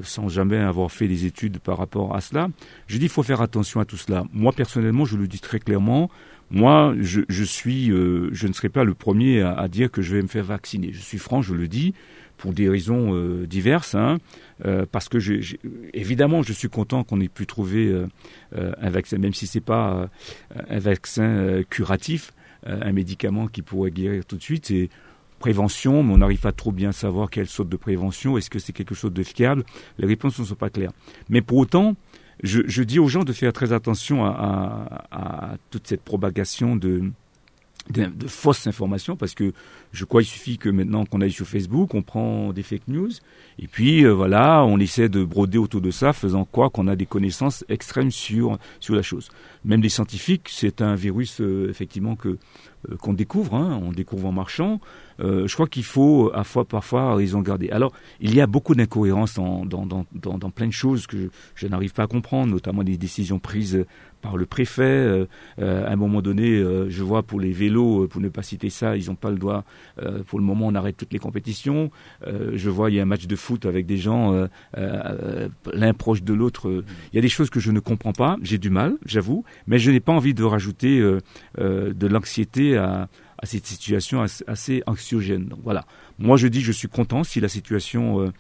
sans jamais avoir fait des études par rapport à cela. Je dis il faut faire attention à tout cela. Moi personnellement, je le dis très clairement. Moi, je, je suis, je ne serai pas le premier à, dire que je vais me faire vacciner. Je suis franc, je le dis pour des raisons euh, diverses, hein, euh, parce que évidemment je suis content qu'on ait pu trouver euh, un vaccin, même si c'est pas un vaccin curatif, un médicament qui pourrait guérir tout de suite. C'est prévention, mais on n'arrive pas trop bien à savoir quelle sorte de prévention. Est-ce que c'est quelque chose de fiable? Les réponses ne sont pas claires. Mais pour autant, je, dis aux gens de faire très attention à toute cette propagation de, fausses informations parce que je crois qu'il suffit que maintenant qu'on aille sur Facebook, on prend des fake news et puis euh, voilà, on essaie de broder autour de ça, faisant quoi qu'on a des connaissances extrêmes sur sur la chose. Même les scientifiques, c'est un virus euh, effectivement que euh, qu'on découvre, hein, on découvre en marchant. Je crois qu'il faut à fois parfois raison garder. Alors il y a beaucoup d'incohérences dans plein de choses que je, n'arrive pas à comprendre, notamment des décisions prises par le préfet. Euh, euh, à un moment donné, euh, je vois pour les vélos, pour ne pas citer ça, ils n'ont pas le droit. pour le moment, on arrête toutes les compétitions. je vois, il y a un match de foot avec des gens, l'un proche de l'autre. Il y a des choses que je ne comprends pas. J'ai du mal, j'avoue, mais je n'ai pas envie de rajouter de l'anxiété à, cette situation assez anxiogène. Donc voilà. Moi, je dis, je suis content si la situation,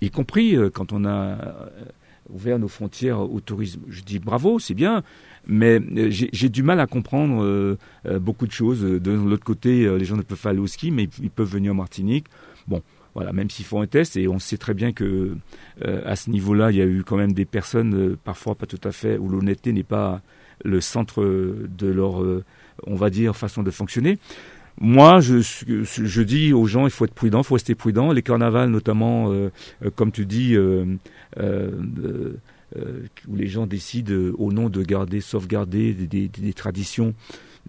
y compris quand on a ouvert nos frontières au tourisme. Je dis bravo, c'est bien, mais euh, j'ai du mal à comprendre euh, euh, beaucoup de choses. De l'autre côté, les gens ne peuvent pas aller au ski, mais ils peuvent venir en Martinique. Bon, voilà, même s'ils font un test, et on sait très bien que à ce niveau-là, il y a eu quand même des personnes, parfois pas tout à fait, où l'honnêteté n'est pas le centre de leur, on va dire, façon de fonctionner. Moi, je, je, dis aux gens, il faut être prudent, il faut rester prudent. Les carnavals, notamment, euh, euh, comme tu dis, euh, où les gens décident au nom de garder, sauvegarder des, traditions.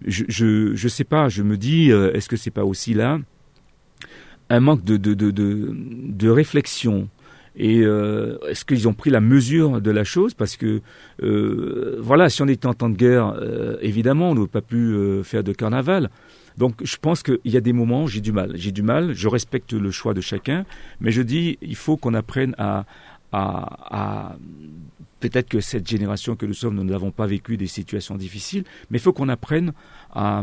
Je ne sais pas, je me dis, est-ce que c'est pas aussi là un manque de réflexion et est-ce qu'ils ont pris la mesure de la chose? Parce que, voilà, si on était en temps de guerre, évidemment, on n'aurait pas pu faire de carnaval. Donc je pense qu'il y a des moments j'ai du mal. J'ai du mal, je respecte le choix de chacun, mais je dis il faut qu'on apprenne à, à, peut-être que cette génération que nous sommes, nous n'avons pas vécu des situations difficiles, mais il faut qu'on apprenne à,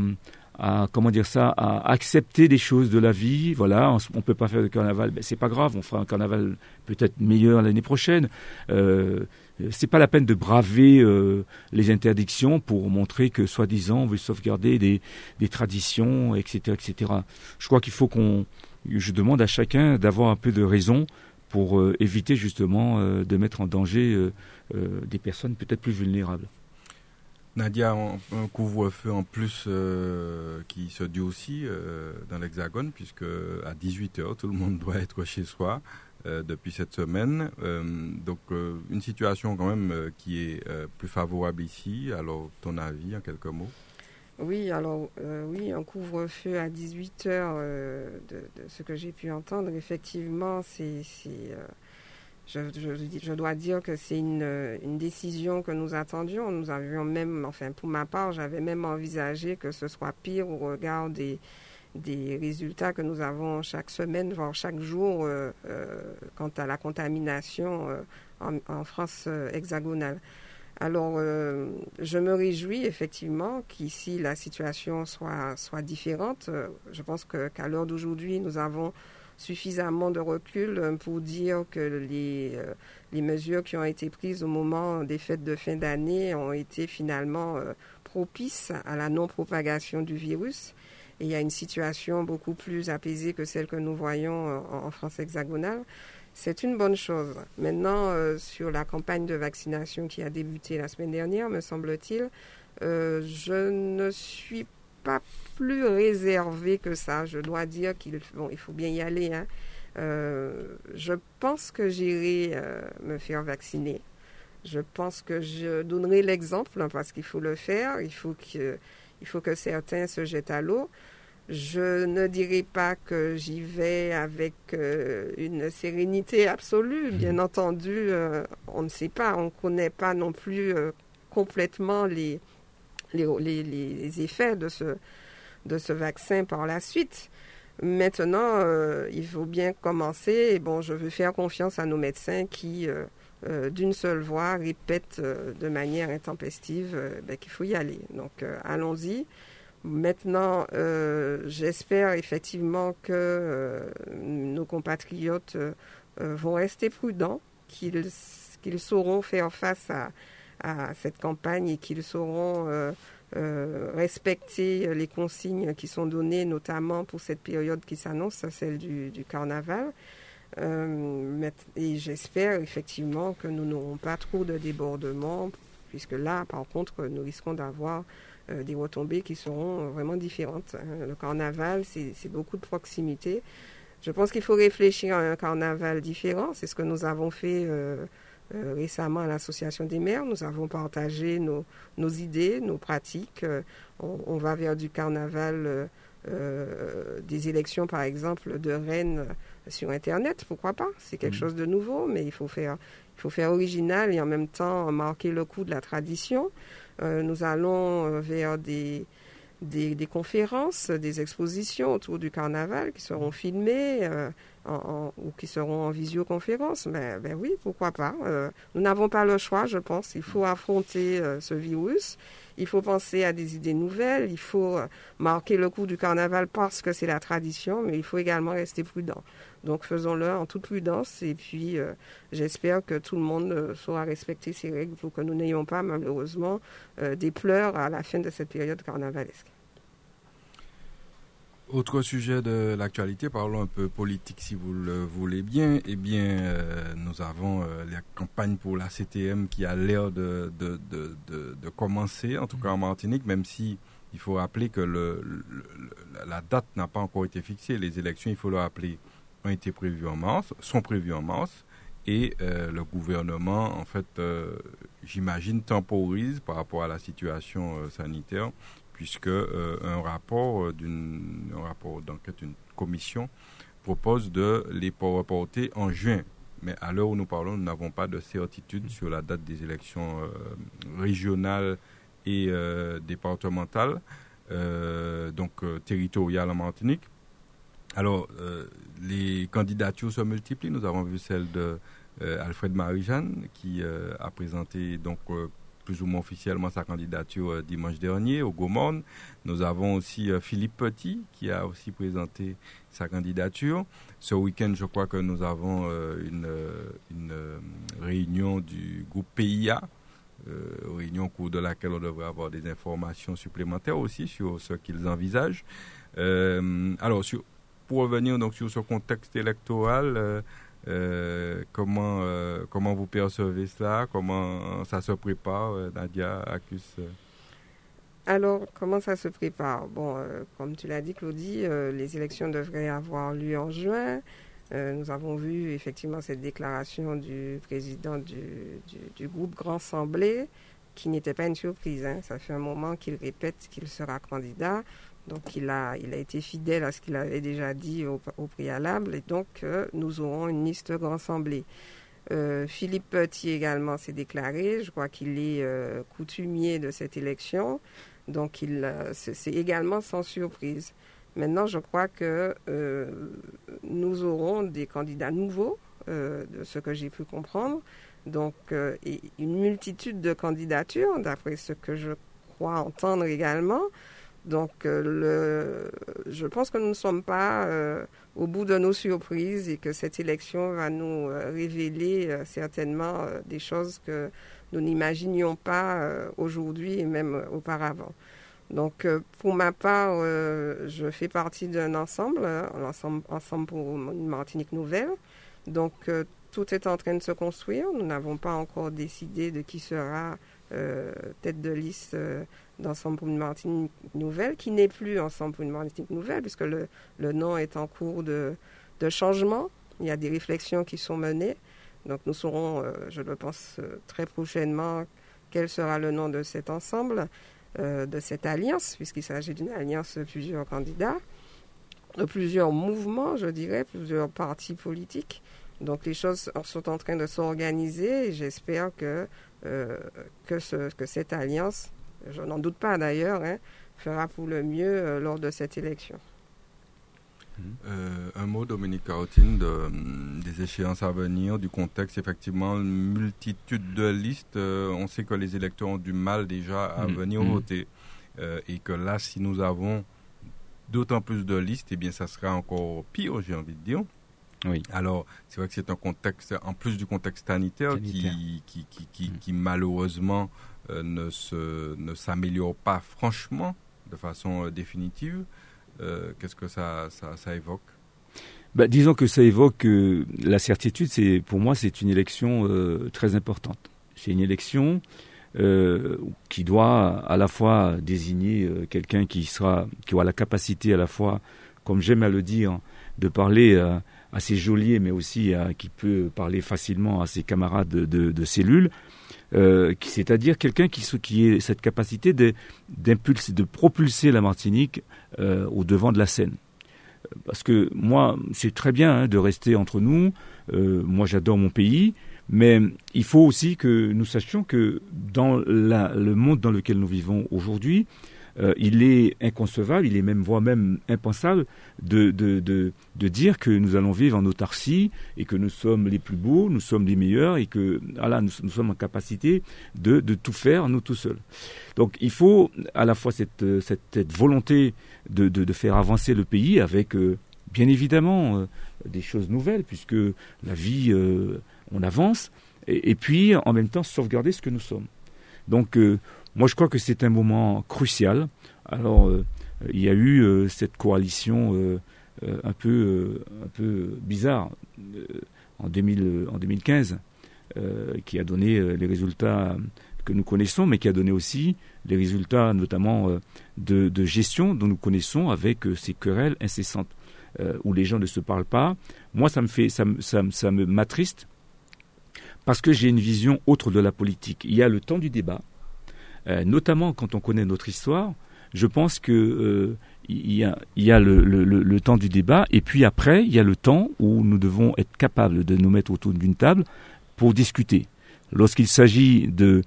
à, comment dire ça, à accepter des choses de la vie. Voilà, on, ne peut pas faire de carnaval, mais c'est pas grave, on fera un carnaval peut-être meilleur l'année prochaine. Euh, euh, c'est pas la peine de braver euh, les interdictions pour montrer que soi-disant on veut sauvegarder des, des traditions, etc., etc. Je crois qu'il faut qu'on, je demande à chacun d'avoir un peu de raison pour euh, éviter justement de mettre en danger des personnes peut-être plus vulnérables. Nadia, un couvre-feu en plus qui se dit aussi dans l'Hexagone, puisque à 18h, tout le monde doit être chez soi. Euh, depuis cette semaine. Euh, donc euh, une situation quand même qui est plus favorable ici. Alors ton avis en quelques mots? Oui, alors oui, un couvre-feu à 18 heures, de, ce que j'ai pu entendre, effectivement, c'est je, dois dire que c'est une, décision que nous attendions. Nous avions même, enfin pour ma part, j'avais même envisagé que ce soit pire au regard des, des résultats que nous avons chaque semaine, voire chaque jour, euh, euh, quant à la contamination euh, en, France hexagonale. Alors, je me réjouis effectivement qu'ici la situation soit, soit différente. Je pense qu'à l'heure d'aujourd'hui, nous avons suffisamment de recul euh, pour dire que les, euh, les mesures qui ont été prises au moment des fêtes de fin d'année ont été finalement euh, propices à la non-propagation du virus. Et il y a une situation beaucoup plus apaisée que celle que nous voyons en, France hexagonale. C'est une bonne chose. Maintenant, sur la campagne de vaccination qui a débuté la semaine dernière, me semble-t-il, je ne suis pas plus réservé que ça. Je dois dire qu'il bon, il faut bien y aller. Hein. Euh, je pense que j'irai euh, me faire vacciner. Je pense que je donnerai l'exemple hein, parce qu'il faut le faire. Il faut que, il faut que certains se jettent à l'eau. Je ne dirai pas que j'y vais avec euh, une sérénité absolue. Mmh. Bien entendu, on ne sait pas, on ne connaît pas non plus complètement les, les, effets de ce, de ce vaccin par la suite. Maintenant, euh, il faut bien commencer. Bon, je veux faire confiance à nos médecins qui, euh, euh, d'une seule voix, répètent de manière intempestive ben, qu'il faut y aller. Donc, allons-y. Maintenant, j'espère effectivement que nos compatriotes vont rester prudents, qu'ils qu'ils sauront faire face à, à cette campagne et qu'ils sauront euh, respecter les consignes qui sont données, notamment pour cette période qui s'annonce, celle du, carnaval. Euh, et j'espère effectivement que nous n'aurons pas trop de débordements, puisque là, par contre, nous risquons d'avoir euh, des retombées qui seront vraiment différentes. Hein. Le carnaval, c'est beaucoup de proximité. Je pense qu'il faut réfléchir à un carnaval différent. C'est ce que nous avons fait euh, récemment à l'Association des maires. Nous avons partagé nos, nos idées, nos pratiques. Euh, on, va vers du carnaval, euh, des élections par exemple de Rennes sur Internet, pourquoi pas? C'est quelque mmh. chose de nouveau, mais il faut faire, il faut faire original et en même temps marquer le coup de la tradition. nous allons vers des, des, des, conférences, des expositions autour du carnaval qui seront filmées ou qui seront en visioconférence. Mais ben oui, pourquoi pas. Euh, nous n'avons pas le choix, je pense. Il faut affronter euh, ce virus. Il faut penser à des idées nouvelles. Il faut euh, marquer le coup du carnaval parce que c'est la tradition, mais il faut également rester prudent. Donc faisons-le en toute prudence et puis j'espère que tout le monde saura respecter ces règles pour que nous n'ayons pas malheureusement des pleurs à la fin de cette période carnavalesque. Autre sujet de l'actualité, parlons un peu politique si vous le voulez bien. Eh bien, euh, nous avons euh, la campagne pour la CTM qui a l'air de, de, de, de, commencer, en tout cas en Martinique, même si il faut rappeler que le, la date n'a pas encore été fixée. Les élections, il faut le rappeler, ont été prévues en mars, sont prévues en mars, et euh, le gouvernement, en fait, j'imagine, temporise par rapport à la situation sanitaire puisque euh, un rapport euh, d'une rapport d'enquête, une commission propose de les reporter en juin. Mais à l'heure où nous parlons, nous n'avons pas de certitude sur la date des élections euh, régionales et départementales, donc territoriales en Martinique. Alors, les candidatures se multiplient. Nous avons vu celle de Alfred Marie-Jeanne qui a présenté donc plus ou moins officiellement sa candidature euh, dimanche dernier au Gaumont. Nous avons aussi euh, Philippe Petit qui a aussi présenté sa candidature. Ce week-end, je crois que nous avons euh, une, réunion du groupe PIA, réunion au cours de laquelle on devrait avoir des informations supplémentaires aussi sur ce qu'ils envisagent. alors, pour revenir donc sur ce contexte électoral, comment, euh, comment vous percevez cela? Comment ça se prépare, euh, Nadia Accuse alors, comment ça se prépare? Bon, comme tu l'as dit, Claudie, les élections devraient avoir lieu en juin. nous avons vu effectivement cette déclaration du président du, du, groupe Grand Assemblée, qui n'était pas une surprise. Hein. Ça fait un moment qu'il répète qu'il sera candidat. Donc il a, il a été fidèle à ce qu'il avait déjà dit au, préalable et donc euh, nous aurons une liste rassemblée. Philippe Petit également s'est déclaré. Je crois qu'il est coutumier de cette élection. Donc, il, c'est également sans surprise. Maintenant, je crois que nous aurons des candidats nouveaux, de ce que j'ai pu comprendre. Donc, une multitude de candidatures, d'après ce que je crois entendre également. Donc, euh, le, je pense que nous ne sommes pas euh, au bout de nos surprises et que cette élection va nous euh, révéler certainement des choses que nous n'imaginions pas aujourd'hui et même auparavant. Donc, pour ma part, je fais partie d'un ensemble, l'ensemble ensemble pour une Martinique nouvelle. Donc, tout est en train de se construire. Nous n'avons pas encore décidé de qui sera tête de liste d'Ensemble pour une Martinique nouvelle, qui n'est plus Ensemble pour une Martinique nouvelle, puisque le, le nom est en cours de, de, changement. Il y a des réflexions qui sont menées. Donc nous saurons, euh, je le pense, euh, très prochainement quel sera le nom de cet ensemble, euh, de cette alliance, puisqu'il s'agit d'une alliance de plusieurs candidats, de plusieurs mouvements, je dirais, plusieurs partis politiques. Donc les choses sont en train de s'organiser et j'espère que, que, ce, que cette alliance je n'en doute pas d'ailleurs, hein, fera pour le mieux euh, lors de cette élection. Euh, un mot, Dominique Carotine, de, hum, des échéances à venir, du contexte, effectivement, une multitude de listes. Euh, on sait que les électeurs ont du mal déjà à mm. venir mm. voter. et que là, si nous avons d'autant plus de listes, eh bien, ça sera encore pire, j'ai envie de dire. Oui. Alors, c'est vrai que c'est un contexte, en plus du contexte sanitaire, Qui, qui, qui, qui, malheureusement euh, ne, se, ne s'améliore pas franchement, de façon euh, définitive. Euh, qu'est-ce que ça, ça, évoque? Bah, disons que ça évoque la certitude. C'est pour moi, c'est une élection très importante. C'est une élection qui doit à la fois désigner quelqu'un qui sera, qui aura la capacité à la fois, comme j'aime à le dire, de parler à ses geôliers, mais aussi qui peut parler facilement à ses camarades de, de cellule, euh, c'est-à-dire quelqu'un qui, ait cette capacité d'impulser, de, propulser la Martinique euh, au devant de la scène. Parce que moi, c'est très bien hein, de rester entre nous. Euh, moi, j'adore mon pays, mais il faut aussi que nous sachions que dans le monde dans lequel nous vivons aujourd'hui, euh, il est inconcevable, il est même voire même impensable de, de, de, de, dire que nous allons vivre en autarcie et que nous sommes les plus beaux, nous sommes les meilleurs et que voilà, nous, nous sommes en capacité de, de, tout faire nous tout seuls. Donc il faut à la fois cette, cette, volonté de, de, faire avancer le pays avec euh, bien évidemment euh, des choses nouvelles puisque la vie on avance et, et, puis en même temps sauvegarder ce que nous sommes. Donc moi, je crois que c'est un moment crucial. Alors, euh, il y a eu euh, cette coalition euh, un, peu, un peu bizarre en, 2000, en 2015 qui a donné les résultats que nous connaissons, mais qui a donné aussi les résultats notamment de, de, gestion dont nous connaissons avec ces querelles incessantes où les gens ne se parlent pas. Moi, ça me fait, ça, ça, ça me m'attriste parce que j'ai une vision autre de la politique. Il y a le temps du débat, euh, notamment quand on connaît notre histoire, je pense que euh, y a, le, temps du débat, et puis après, il y a le temps où nous devons être capables de nous mettre autour d'une table pour discuter lorsqu'il s'agit de,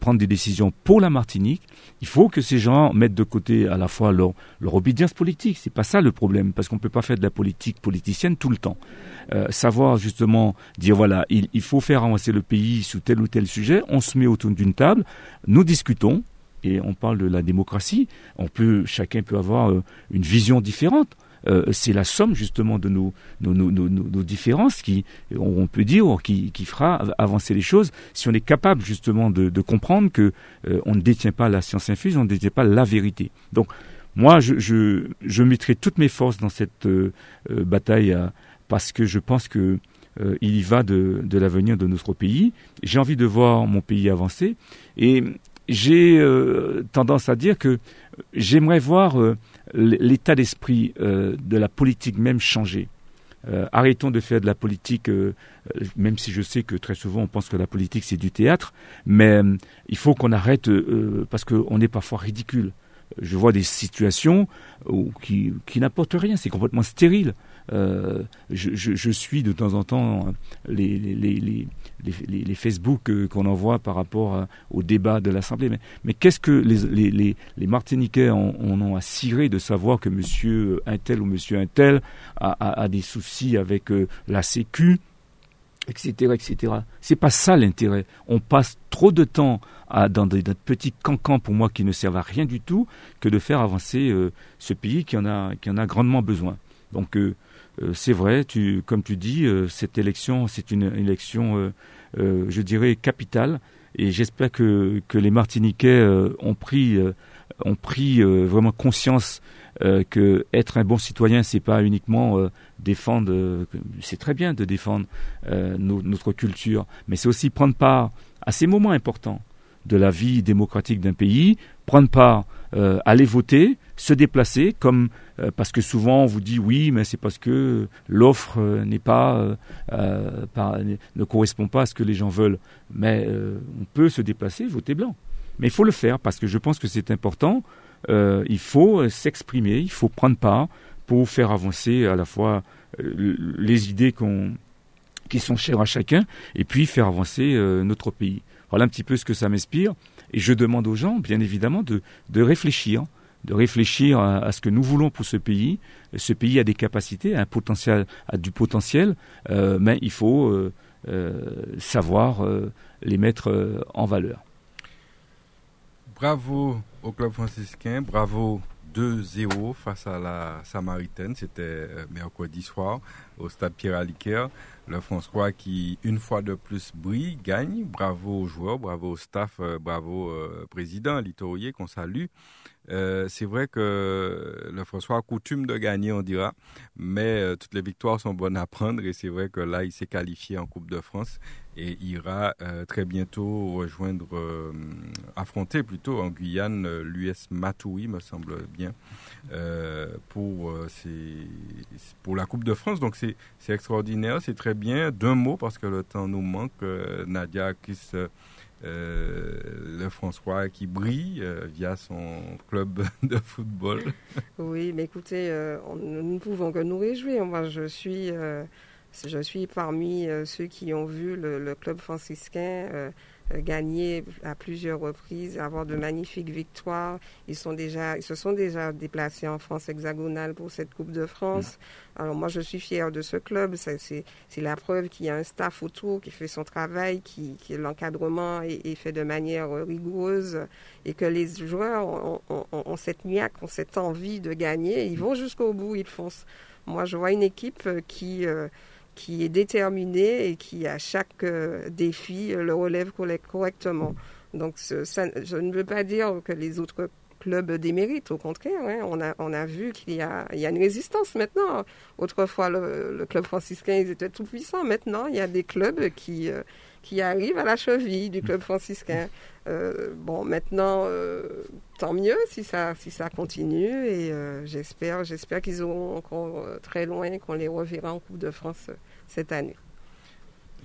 prendre des décisions pour la Martinique, il faut que ces gens mettent de côté à la fois leur, leur obédience politique. C'est pas ça le problème, parce qu'on peut pas faire de la politique politicienne tout le temps. Euh, savoir justement dire voilà, il, faut faire avancer le pays sous tel ou tel sujet, on se met autour d'une table, nous discutons, et on parle de la démocratie. On peut, chacun peut avoir euh, une vision différente. Euh, c'est la somme justement de nos, nos, différences qui, on peut dire, qui, fera avancer les choses si on est capable justement de, comprendre que on ne détient pas la science infuse, on ne détient pas la vérité. Donc moi, je, je, mettrai toutes mes forces dans cette bataille parce que je pense que il y va de, l'avenir de notre pays. J'ai envie de voir mon pays avancer et j'ai tendance à dire que j'aimerais voir l'état d'esprit euh, de la politique même changer. Euh, arrêtons de faire de la politique, euh, même si je sais que très souvent on pense que la politique c'est du théâtre, mais il faut qu'on arrête parce qu'on est parfois ridicule. Je vois des situations qui n'apportent rien, c'est complètement stérile. Je, suis de temps en temps les, les, les, Facebook qu'on envoie par rapport au débat de l'Assemblée. Mais, mais qu'est-ce que les, Martiniquais en, ont à cirer de savoir que monsieur un tel ou monsieur un tel a, des soucis avec la Sécu etc., etc. C'est pas ça l'intérêt. On passe trop de temps dans des, petits cancans pour moi qui ne servent à rien du tout que de faire avancer euh, ce pays qui en a, qui en a grandement besoin. Donc euh, euh, c'est vrai, comme tu dis, cette élection, c'est une élection, je dirais, capitale. Et j'espère que, les Martiniquais ont pris, ont pris vraiment conscience euh, que être un bon citoyen, c'est pas uniquement euh, défendre. Euh, c'est très bien de défendre notre culture, mais c'est aussi prendre part à ces moments importants de la vie démocratique d'un pays, prendre part, aller voter, se déplacer, comme parce que souvent on vous dit oui, mais c'est parce que l'offre n'est pas, ne correspond pas à ce que les gens veulent. Mais on peut se déplacer, voter blanc. Mais il faut le faire parce que je pense que c'est important euh, il faut s'exprimer, il faut prendre part pour faire avancer à la fois euh, les idées qui sont chères à chacun et puis faire avancer euh, notre pays. Voilà un petit peu ce que ça m'inspire. Et je demande aux gens, bien évidemment, de, réfléchir, de réfléchir à, ce que nous voulons pour ce pays. Ce pays a des capacités, a un potentiel, a du potentiel, mais il faut savoir les mettre en valeur. Bravo au club franciscain, bravo 2-0 face à la Samaritaine. C'était euh, mercredi soir au stade Pierre Aliquer. Le François qui, une fois de plus, brille, gagne. Bravo aux joueurs, bravo au staff, euh, bravo au euh, président Litorier qu'on salue. Euh, c'est vrai que le François a coutume de gagner, on dira, mais euh, toutes les victoires sont bonnes à prendre et c'est vrai que là, il s'est qualifié en Coupe de France et ira euh, très bientôt rejoindre, affronter plutôt en Guyane l'US Matoui, me semble bien, pour, pour la Coupe de France. Donc c'est extraordinaire, c'est très bien. Deux mots parce que le temps nous manque. Nadia accuse euh, le François qui brille euh, via son club (laughs) de football. Oui, mais écoutez, euh, nous ne pouvons que nous réjouir. Moi, je suis, je suis parmi ceux qui ont vu le club franciscain euh, gagner à plusieurs reprises, avoir de magnifiques victoires. Ils, sont déjà, ils se sont déjà déplacés en France hexagonale pour cette Coupe de France. Mm. Alors moi, je suis fière de ce club. C'est la preuve qu'il y a un staff autour qui fait son travail, qui, qui l'encadrement est, fait de manière rigoureuse et que les joueurs ont, ont, cette niaque, ont cette envie de gagner. Ils vont jusqu'au bout, ils foncent. Moi, je vois une équipe qui... Euh, qui est déterminé et qui, à chaque euh, défi, le relève correctement. Donc, ça, je ne veux pas dire que les autres clubs déméritent, au contraire. Hein. on, a, on a vu qu'il y a, il y a une résistance maintenant. Autrefois, le, club franciscain, ils étaient tout puissants. Maintenant, il y a des clubs qui, euh, qui arrivent à la cheville du club franciscain. Euh, bon, maintenant, tant mieux si ça, si ça continue et j'espère, j'espère qu'ils auront encore très loin, qu'on les reverra en Coupe de France cette année.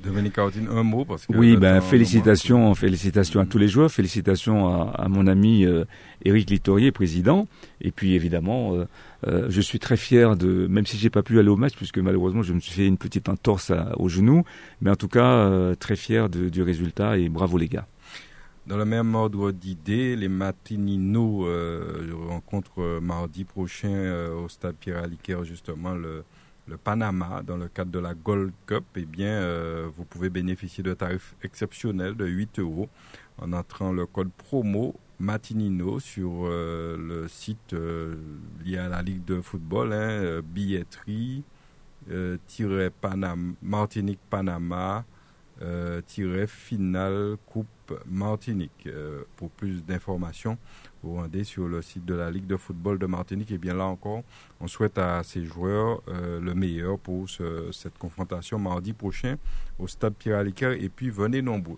Dominique Cautine, un mot parce que Oui, ben félicitations, félicitations à tous les joueurs, félicitations à, mon ami euh, Éric Littorier, président. Et puis évidemment, euh, euh, je suis très fier de, même si j'ai pas pu aller au match puisque malheureusement je me suis fait une petite entorse au genou, mais en tout cas très fier du résultat et bravo les gars. Dans le même ordre d'idées, les Matinino rencontrent mardi prochain au stade Pierre Aliquer justement le le Panama dans le cadre de la Gold Cup, eh bien, euh, vous pouvez bénéficier de tarifs exceptionnels de 8 euros en entrant le code promo Matinino sur euh, le site euh, lié à la Ligue de football, hein, billetterie, Panama, Martinique Panama, final Coupe Martinique. pour plus d'informations, rendez sur le site de la Ligue de football de Martinique. Et bien là encore, on souhaite à ces joueurs euh, le meilleur pour cette confrontation mardi prochain au stade Pierre Aliquer. Et puis venez nombreux.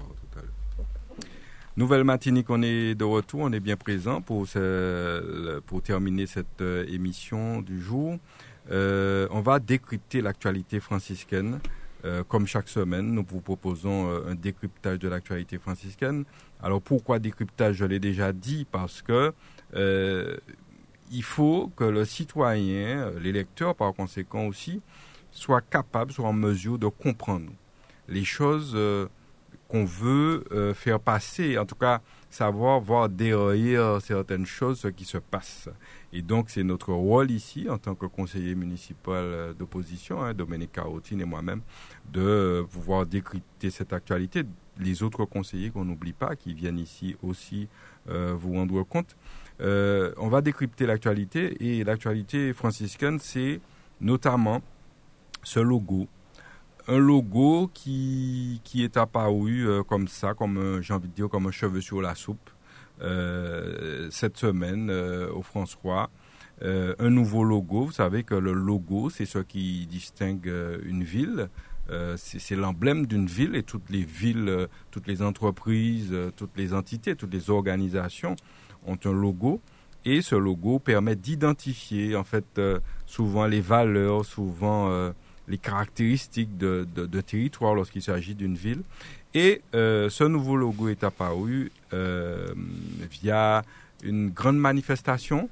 Nouvelle Matinique, on est de retour, on est bien présent pour, pour terminer cette euh, émission du jour. Euh, on va décrypter l'actualité franciscaine. Euh, comme chaque semaine, nous vous proposons un décryptage de l'actualité franciscaine. Alors pourquoi décryptage? Je l'ai déjà dit parce que il faut que le citoyen, l'électeur par conséquent aussi, soit capable, soit en mesure de comprendre les choses qu'on veut euh, faire passer, en tout cas savoir voir derrière certaines choses qui se passe. Et donc c'est notre rôle ici en tant que conseiller municipal euh, d'opposition, hein, Dominique Carotine et moi-même, de pouvoir décrypter cette actualité. Les autres conseillers qu'on n'oublie pas, qui viennent ici aussi euh, vous rendre compte. on va décrypter l'actualité et l'actualité franciscaine, c'est notamment ce logo un logo qui, qui est apparu euh, comme ça, comme j'ai envie de dire, comme un cheveu sur la soupe euh, cette semaine euh, au François. un nouveau logo, vous savez que le logo, c'est ce qui distingue une ville. c'est l'emblème d'une ville et toutes les villes, toutes les entreprises, toutes les entités, toutes les organisations ont un logo. Et ce logo permet d'identifier en fait souvent les valeurs, souvent les caractéristiques de, territoire lorsqu'il s'agit d'une ville. Et euh, ce nouveau logo est apparu euh, via une grande manifestation.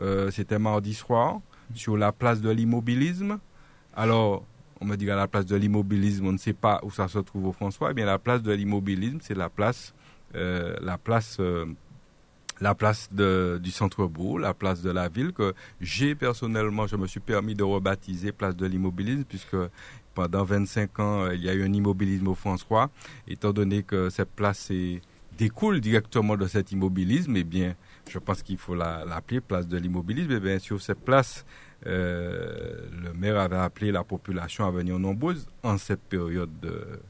Euh, c'était mardi soir sur la place de l'immobilisme. Alors, on me dit à la place de l'immobilisme, on ne sait pas où ça se trouve au François. Eh bien, la place de l'immobilisme, c'est la place, la place la place du centre-bourg, la place de la ville, que j'ai personnellement, je me suis permis de rebaptiser place de l'immobilisme, puisque pendant 25 ans, il y a eu un immobilisme au François. Étant donné que cette place découle directement de cet immobilisme, eh bien, je pense qu'il faut l'appeler place de l'immobilisme. Et eh bien sur cette place, euh, le maire avait appelé la population à venir nombreuse en cette période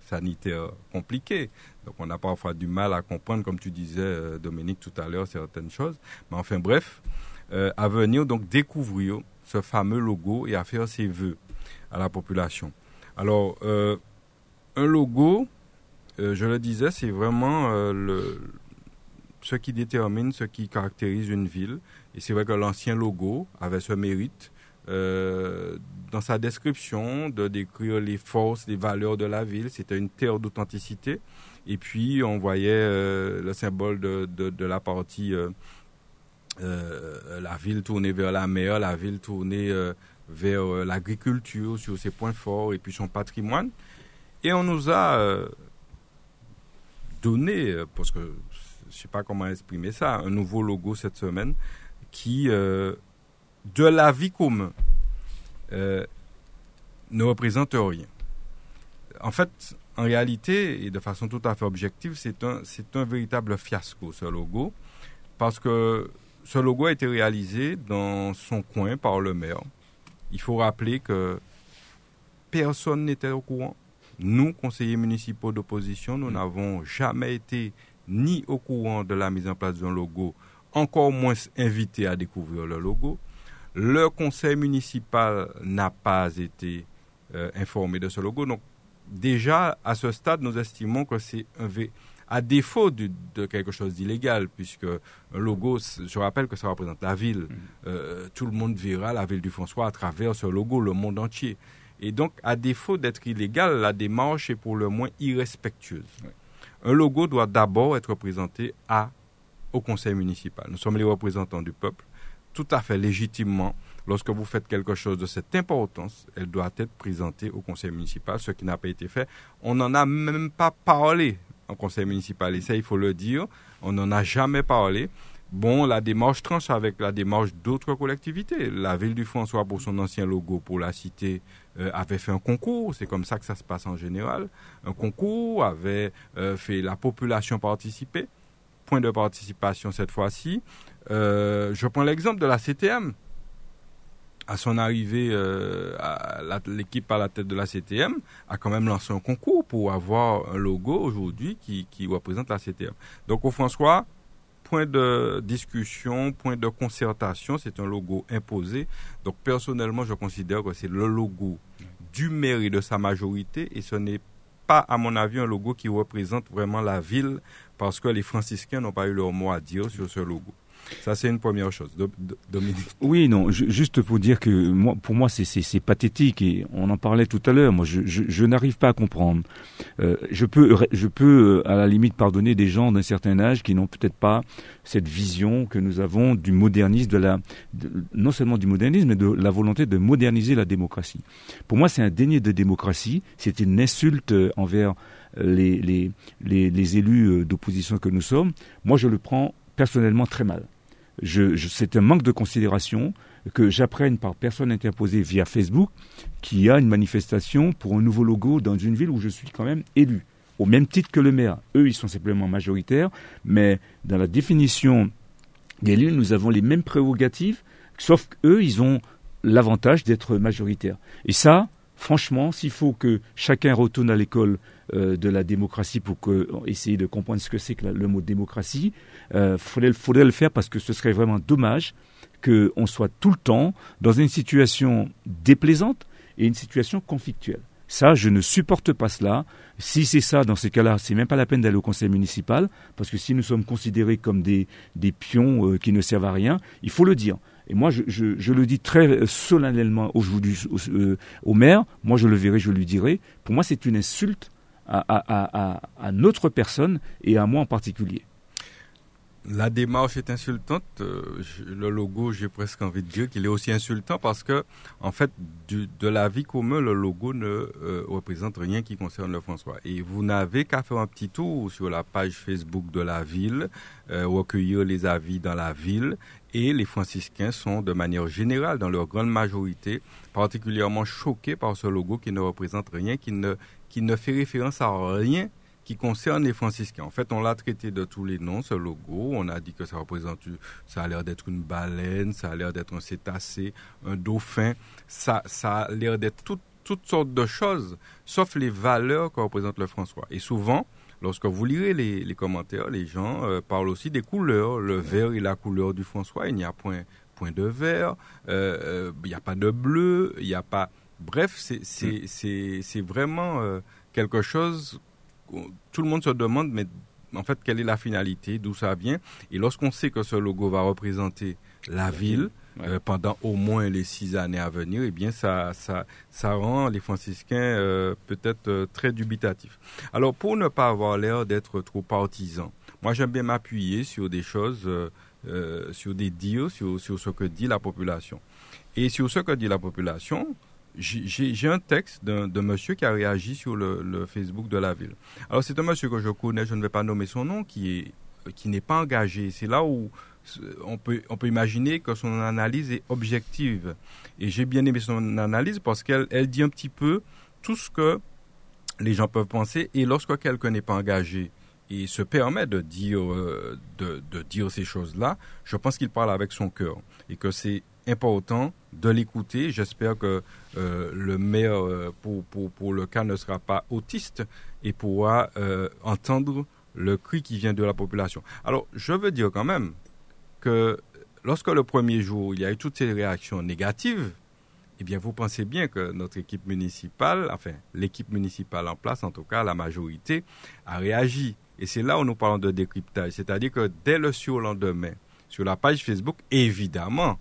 sanitaire compliquée. Donc on a parfois du mal à comprendre, comme tu disais euh, Dominique tout à l'heure, certaines choses. Mais enfin bref, euh, à venir donc découvrir ce fameux logo et à faire ses voeux à la population. Alors, un logo, je le disais, c'est vraiment ce qui détermine, ce qui caractérise une ville. Et c'est vrai que l'ancien logo avait ce mérite euh, dans sa description de décrire les forces, les valeurs de la ville. C'était une terre d'authenticité. Et puis, on voyait euh, le symbole de, de, la partie, euh, la ville tournée vers la mer, la ville tournée vers l'agriculture, sur ses points forts, et puis son patrimoine. Et on nous a donné, parce que je ne sais pas comment exprimer ça, un nouveau logo cette semaine qui de la vie commune euh, ne représente rien. En fait, en réalité, et de façon tout à fait objective, c'est un, c'est un véritable fiasco, ce logo, parce que ce logo a été réalisé dans son coin par le maire. Il faut rappeler que personne n'était au courant. Nous, conseillers municipaux d'opposition, nous n'avons jamais été ni au courant de la mise en place d'un logo, encore moins invités à découvrir le logo. Le conseil municipal n'a pas été euh, informé de ce logo. Donc, déjà, à ce stade, nous estimons que c'est un à défaut de, quelque chose d'illégal, puisque un logo, je rappelle que ça représente la ville. Mm. Euh, tout le monde verra la ville du François à travers ce logo, le monde entier. Et donc, à défaut d'être illégal, la démarche est pour le moins irrespectueuse. Un logo doit d'abord être présenté à, au conseil municipal. Nous sommes les représentants du peuple tout à fait légitimement, lorsque vous faites quelque chose de cette importance, elle doit être présentée au conseil municipal, ce qui n'a pas été fait. On n'en a même pas parlé au conseil municipal, et ça, il faut le dire, on n'en a jamais parlé. Bon, la démarche tranche avec la démarche d'autres collectivités. La ville du François, pour son ancien logo, pour la cité, euh, avait fait un concours. C'est comme ça que ça se passe en général. Un concours avait euh, fait la population participer. Point de participation cette fois-ci. Euh, je prends l'exemple de la CTM. À son arrivée, euh, l'équipe à la tête de la CTM a quand même lancé un concours pour avoir un logo aujourd'hui qui, qui représente la CTM. Donc au François, point de discussion, point de concertation, c'est un logo imposé. Donc personnellement, je considère que c'est le logo du maire et de sa majorité et ce n'est pas, à mon avis, un logo qui représente vraiment la ville parce que les franciscains n'ont pas eu leur mot à dire sur ce logo. Ça, c'est une première chose. Dominique. Oui, non, juste pour dire que pour moi, c'est pathétique et on en parlait tout à l'heure. Moi, je, n'arrive pas à comprendre. Euh, je peux, je peux, euh, à la limite, pardonner des gens d'un certain âge qui n'ont peut-être pas cette vision que nous avons du modernisme, non seulement du modernisme, mais de la volonté de moderniser la démocratie. Pour moi, c'est un déni de démocratie. C'est une insulte envers les, élus euh, d'opposition que nous sommes. Moi, je le prends personnellement très mal c'est un manque de considération que j'apprenne par personne interposée via Facebook qu'il y a une manifestation pour un nouveau logo dans une ville où je suis quand même élu, au même titre que le maire. Eux, ils sont simplement majoritaires, mais dans la définition d'élus, nous avons les mêmes prérogatives, sauf qu'eux, ils ont l'avantage d'être majoritaires. Et ça, franchement, s'il faut que chacun retourne à l'école de la démocratie pour que, essayer de comprendre ce que c'est que le mot démocratie, il euh, faudrait, le faire parce que ce serait vraiment dommage qu'on soit tout le temps dans une situation déplaisante et une situation conflictuelle. Ça, je ne supporte pas cela. Si c'est ça, dans ces cas-là, c'est même pas la peine d'aller au conseil municipal, parce que si nous sommes considérés comme des, des pions euh, qui ne servent à rien, il faut le dire. Et moi, je, je, le dis très solennellement aujourd'hui au, au, maire, moi je le verrai, je lui dirai, pour moi c'est une insulte à, notre personne et à moi en particulier. La démarche est insultante. Euh, le logo, j'ai presque envie de dire qu'il est aussi insultant parce que, en fait, de la vie commune, le logo ne euh, représente rien qui concerne le François. Et vous n'avez qu'à faire un petit tour sur la page Facebook de la ville, euh, recueillir les avis dans la ville. Et les franciscains sont, de manière générale, dans leur grande majorité, particulièrement choqués par ce logo qui ne représente rien, qui ne, qui ne fait référence à rien qui concerne les franciscains. En fait, on l'a traité de tous les noms, ce logo. On a dit que ça représente, ça a l'air d'être une baleine, ça a l'air d'être un cétacé, un dauphin. Ça, ça a l'air d'être toutes sortes de choses, sauf les valeurs que représente le François. Et souvent, lorsque vous lirez les, commentaires, les gens euh, parlent aussi des couleurs. Le vert est la couleur du François. Il n'y a point, point de vert. Euh, euh, il n'y a pas de bleu. Il n'y a pas. Bref, c'est mm. vraiment quelque chose tout le monde se demande, mais en fait, quelle est la finalité, d'où ça vient? Et lorsqu'on sait que ce logo va représenter la ville euh, pendant au moins les six années à venir, eh bien, ça, ça, ça rend les franciscains euh, peut-être euh, très dubitatifs. Alors, pour ne pas avoir l'air d'être trop partisan, moi, j'aime bien m'appuyer sur des choses, sur des dires, sur, sur ce que dit la population. Et sur ce que dit la population, j'ai un texte d'un monsieur qui a réagi sur le, Facebook de la ville. Alors c'est un monsieur que je connais, je ne vais pas nommer son nom, qui qui n'est pas engagé. C'est là où on peut on peut imaginer que son analyse est objective. Et j'ai bien aimé son analyse parce qu'elle elle dit un petit peu tout ce que les gens peuvent penser. Et lorsque quelqu'un n'est pas engagé et se permet de dire euh, de dire ces choses-là, je pense qu'il parle avec son cœur et que c'est important de l'écouter. J'espère que euh, le maire, euh, pour, le cas, ne sera pas autiste et pourra euh, entendre le cri qui vient de la population. Alors, je veux dire quand même que lorsque le premier jour, il y a eu toutes ces réactions négatives, eh bien, vous pensez bien que notre équipe municipale, enfin, l'équipe municipale en place, en tout cas, la majorité, a réagi. Et c'est là où nous parlons de décryptage. C'est-à-dire que dès le surlendemain, sur la page Facebook, évidemment,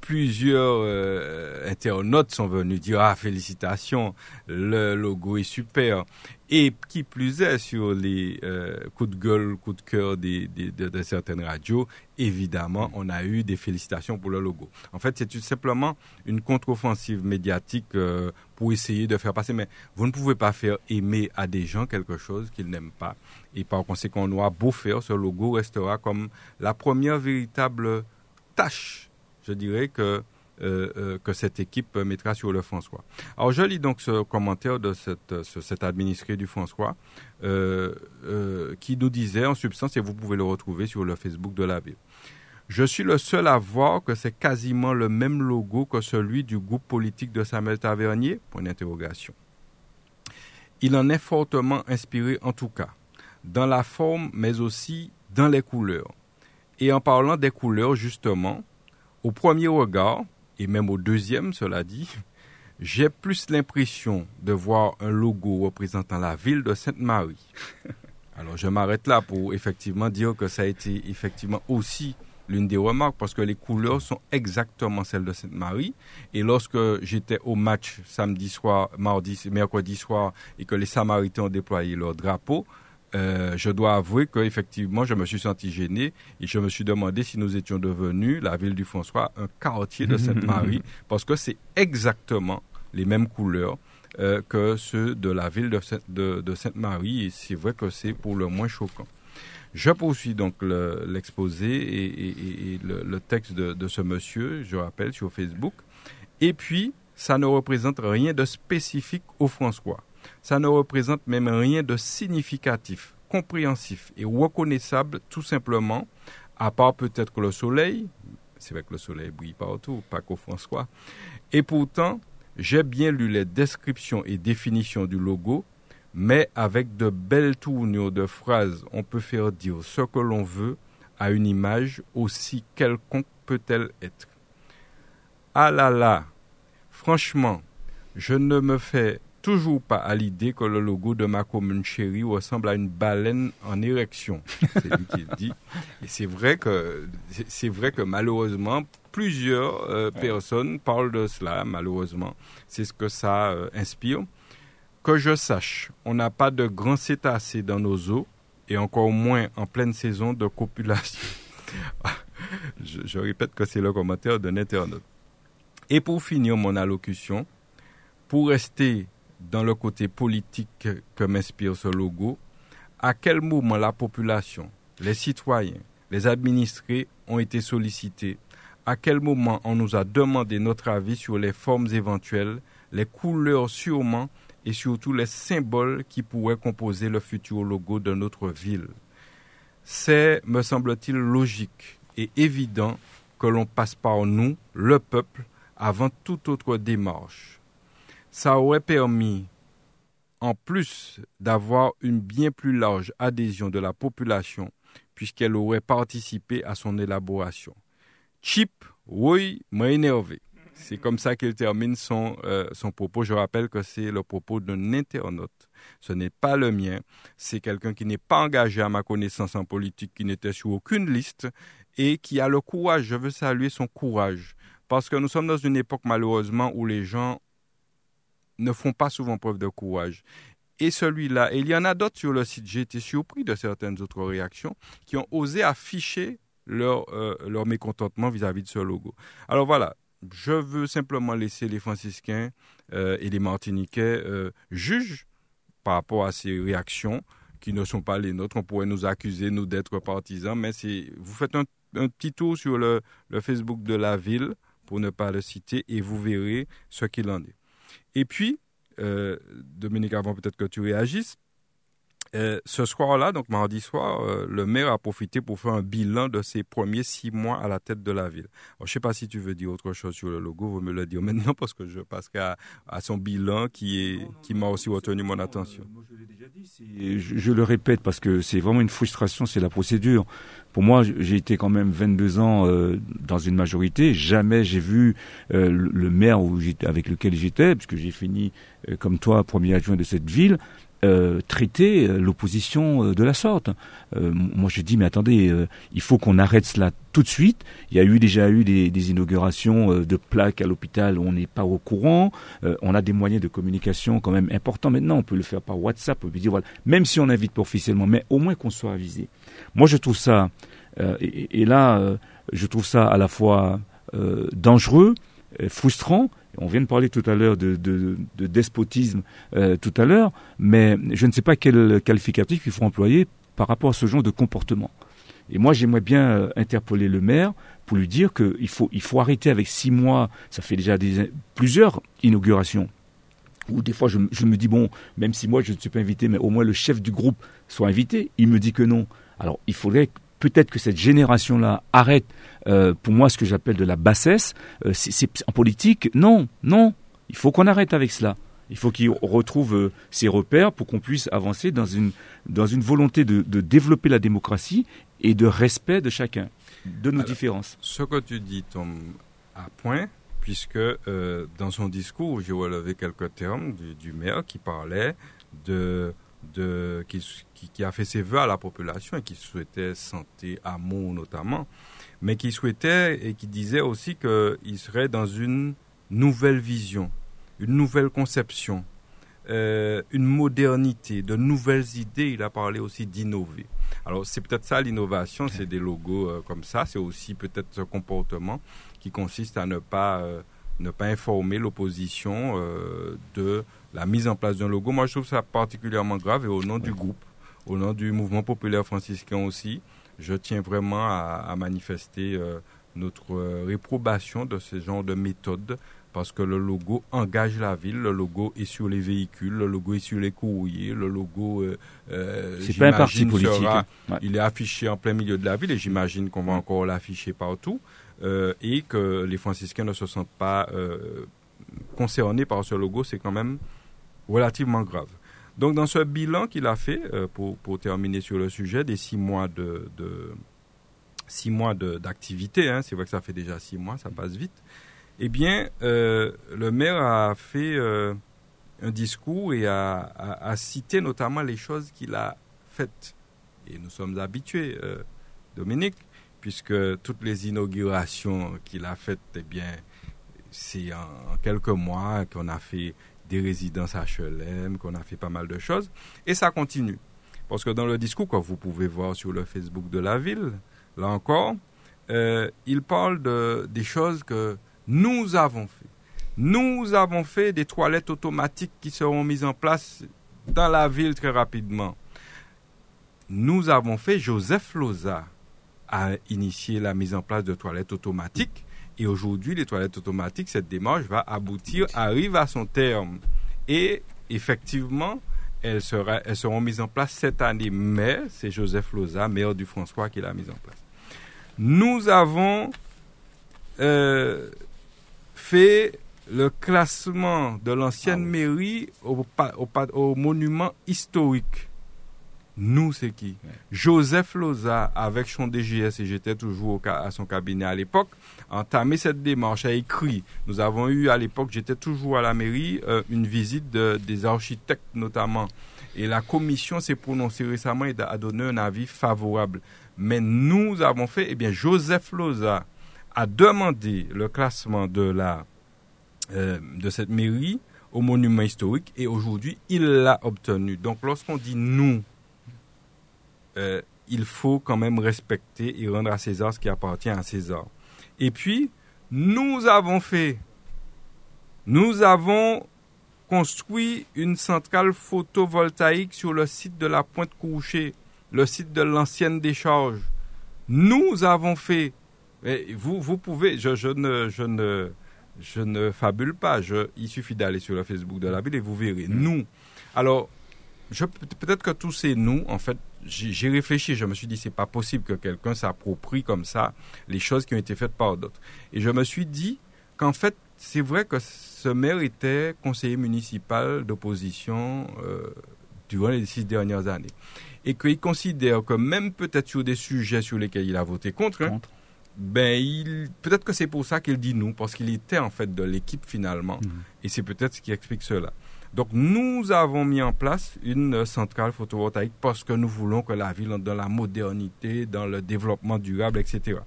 plusieurs euh, internautes sont venus dire ah félicitations, le logo est super. Et qui plus est sur les euh, coups de gueule, coups de cœur des, de, certaines radios, évidemment, on a eu des félicitations pour le logo. En fait, c'est tout simplement une contre-offensive médiatique euh, pour essayer de faire passer. Mais vous ne pouvez pas faire aimer à des gens quelque chose qu'ils n'aiment pas. Et par conséquent, on aura beau faire, ce logo restera comme la première véritable tâche je dirais que, euh, euh, que cette équipe mettra sur le François. Alors je lis donc ce commentaire de cette, cet administré du François euh, qui nous disait en substance, et vous pouvez le retrouver sur le Facebook de la ville. Je suis le seul à voir que c'est quasiment le même logo que celui du groupe politique de Samuel Tavernier? Point d'interrogation. Il en est fortement inspiré en tout cas, dans la forme mais aussi dans les couleurs. Et en parlant des couleurs justement, au premier regard, et même au deuxième cela dit, j'ai plus l'impression de voir un logo représentant la ville de Sainte-Marie. Alors je m'arrête là pour effectivement dire que ça a été effectivement aussi l'une des remarques parce que les couleurs sont exactement celles de Sainte-Marie. Et lorsque j'étais au match samedi soir, mardi, mercredi soir et que les Samaritains ont déployé leur drapeau, euh, je dois avouer qu'effectivement, je me suis senti gêné et je me suis demandé si nous étions devenus, la ville du François, un quartier de (laughs) Sainte-Marie, parce que c'est exactement les mêmes couleurs euh, que ceux de la ville de, Sainte-Marie et c'est vrai que c'est pour le moins choquant. Je poursuis donc l'exposé et, le, texte de, de, ce monsieur, je rappelle, sur Facebook. Et puis, ça ne représente rien de spécifique au François. Ça ne représente même rien de significatif, compréhensif et reconnaissable tout simplement, à part peut-être que le soleil, c'est vrai que le soleil brille partout, pas qu'au François. Et pourtant, j'ai bien lu les descriptions et définitions du logo, mais avec de belles tournures de phrases, on peut faire dire ce que l'on veut à une image aussi quelconque peut-elle être. Ah là là, franchement, je ne me fais toujours pas à l'idée que le logo de ma commune chérie ressemble à une baleine en érection. C'est lui qui le dit. Et c'est vrai que c'est vrai que malheureusement plusieurs euh, personnes parlent de cela. Malheureusement, c'est ce que ça euh, inspire. Que je sache, on n'a pas de grands cétacés dans nos eaux et encore moins en pleine saison de copulation. (laughs) je, je répète que c'est le commentaire d'un internaute. Et pour finir mon allocution, pour rester dans le côté politique que m'inspire ce logo, à quel moment la population, les citoyens, les administrés ont été sollicités, à quel moment on nous a demandé notre avis sur les formes éventuelles, les couleurs sûrement et surtout les symboles qui pourraient composer le futur logo de notre ville? C'est, me semble-t-il, logique et évident que l'on passe par nous, le peuple, avant toute autre démarche ça aurait permis, en plus d'avoir une bien plus large adhésion de la population, puisqu'elle aurait participé à son élaboration. Chip, oui, m'a énervé. C'est comme ça qu'il termine son, euh, son propos. Je rappelle que c'est le propos d'un internaute. Ce n'est pas le mien. C'est quelqu'un qui n'est pas engagé à ma connaissance en politique, qui n'était sur aucune liste et qui a le courage. Je veux saluer son courage. Parce que nous sommes dans une époque malheureusement où les gens ne font pas souvent preuve de courage. Et celui-là, et il y en a d'autres sur le site, j'ai été surpris de certaines autres réactions, qui ont osé afficher leur, euh, mécontentement vis-à-vis de ce logo. Alors voilà, je veux simplement laisser les franciscains euh, et les martiniquais euh, juger par rapport à ces réactions qui ne sont pas les nôtres. On pourrait nous accuser, nous, d'être partisans, mais vous faites un, petit tour sur le Facebook de la ville, pour ne pas le citer, et vous verrez ce qu'il en est. Et puis, euh, Dominique, avant peut-être que tu réagisses, euh, ce soir-là, donc mardi soir, euh, le maire a profité pour faire un bilan de ses premiers six mois à la tête de la ville. je ne sais pas si tu veux dire autre chose sur le logo, vous me le dire (laughs) maintenant parce que je passe à, à son bilan qui est qui m'a aussi retenu mon attention. je l'ai déjà dit, je, le répète parce que c'est vraiment une frustration, c'est la procédure. Pour moi, j'ai été quand même 22 ans dans une majorité. Jamais j'ai vu le, maire où avec lequel j'étais, puisque j'ai fini comme toi premier adjoint de cette ville, euh, traiter euh, l'opposition euh, de la sorte. moi, je dis, mais attendez, il faut qu'on arrête cela tout de suite. Il y a eu déjà eu des, inaugurations de plaques à l'hôpital où on n'est pas au courant. on a des moyens de communication quand même importants maintenant. On peut le faire par WhatsApp. On peut dire, voilà, même si on n'invite pas officiellement, mais au moins qu'on soit avisé. Moi, je trouve ça, et, et, là, je trouve ça à la fois dangereux, frustrant, on vient de parler tout à l'heure de, despotisme euh, tout à l'heure, mais je ne sais pas quel qualificatif il faut employer par rapport à ce genre de comportement. Et moi, j'aimerais bien euh, interpeller le maire pour lui dire qu'il faut, arrêter avec six mois, ça fait déjà plusieurs inaugurations. Ou des fois, je, je, me dis, bon, même si moi je ne suis pas invité, mais au moins le chef du groupe soit invité. Il me dit que non. Alors, il faudrait peut-être que cette génération-là arrête, euh, pour moi, ce que j'appelle de la bassesse. Euh, c'est, en politique, non, non. Il faut qu'on arrête avec cela. Il faut qu'il retrouve euh, ses repères pour qu'on puisse avancer dans une, dans une volonté de, de, développer la démocratie et de respect de chacun, de nos différences. Ce que tu dis tombe à point, puisque euh, dans son discours, j'ai relevé quelques termes du, du, maire qui parlait de, de qui, qui, a fait ses voeux à la population et qui souhaitait santé, amour notamment, mais qui souhaitait et qui disait aussi qu'il serait dans une nouvelle vision, une nouvelle conception, euh, une modernité, de nouvelles idées. Il a parlé aussi d'innover. Alors c'est peut-être ça l'innovation, c'est des logos euh, comme ça, c'est aussi peut-être ce comportement qui consiste à ne pas, euh, ne pas informer l'opposition euh, de la mise en place d'un logo. Moi je trouve ça particulièrement grave et au nom du groupe, au nom du mouvement populaire franciscain aussi, je tiens vraiment à, à manifester euh, notre euh, réprobation de ce genre de méthode parce que le logo engage la ville, le logo est sur les véhicules, le logo est sur les courriers, le logo. Euh, euh c'est pas un parti politique. Sera, ouais. Il est affiché en plein milieu de la ville et j'imagine qu'on va encore l'afficher partout euh, et que les franciscains ne se sentent pas euh, concernés par ce logo, c'est quand même relativement grave. Donc dans ce bilan qu'il a fait, euh, pour, pour, terminer sur le sujet, des six mois de, six mois d'activité, hein, c'est vrai que ça fait déjà six mois, ça passe vite. Eh bien, euh, le maire a fait euh, un discours et a, cité notamment les choses qu'il a faites. Et nous sommes habitués, Dominique, puisque toutes les inaugurations qu'il a faites, eh bien, c'est en, quelques mois qu'on a fait des résidences HLM, qu'on a fait pas mal de choses. Et ça continue. Parce que dans le discours que vous pouvez voir sur le Facebook de la ville, là encore, euh, il parle de, des choses que nous avons fait. Nous avons fait des toilettes automatiques qui seront mises en place dans la ville très rapidement. Nous avons fait, Joseph Loza a initié la mise en place de toilettes automatiques. Et aujourd'hui, les toilettes automatiques, cette démarche va aboutir, arrive à son terme. Et effectivement, elles, sera, elles seront mises en place cette année. Mais c'est Joseph Loza, maire du François, qui l'a mise en place. Nous avons euh, fait le classement de l'ancienne ah oui. mairie au, au, au, monument historique. Nous, c'est qui? Ouais. Joseph Loza, avec son DGS, et j'étais toujours à son cabinet à l'époque, entamé cette démarche, a écrit. Nous avons eu à l'époque, j'étais toujours à la mairie, euh, une visite de, des architectes notamment. Et la commission s'est prononcée récemment et a donné un avis favorable. Mais nous avons fait, eh bien, Joseph Loza a demandé le classement de euh, cette mairie au monument historique et aujourd'hui il l'a obtenu. Donc lorsqu'on dit nous, euh, il faut quand même respecter et rendre à César ce qui appartient à César. Et puis nous avons fait, nous avons construit une centrale photovoltaïque sur le site de la Pointe Couchée, le site de l'ancienne décharge. Nous avons fait vous, vous pouvez, je, je, ne, je, ne, je ne fabule pas, je, il suffit d'aller sur le Facebook de la ville et vous verrez. Mmh. Nous. Alors, peut-être que tous ces nous, en fait, j'ai réfléchi, je me suis dit, c'est pas possible que quelqu'un s'approprie comme ça les choses qui ont été faites par d'autres. Et je me suis dit qu'en fait, c'est vrai que ce maire était conseiller municipal d'opposition euh, durant les six dernières années. Et qu'il considère que même peut-être sur des sujets sur lesquels il a voté contre, contre. Hein, ben il peut-être que c'est pour ça qu'il dit nous parce qu'il était en fait de l'équipe finalement mmh. et c'est peut-être ce qui explique cela. Donc nous avons mis en place une centrale photovoltaïque parce que nous voulons que la ville dans la modernité, dans le développement durable, etc.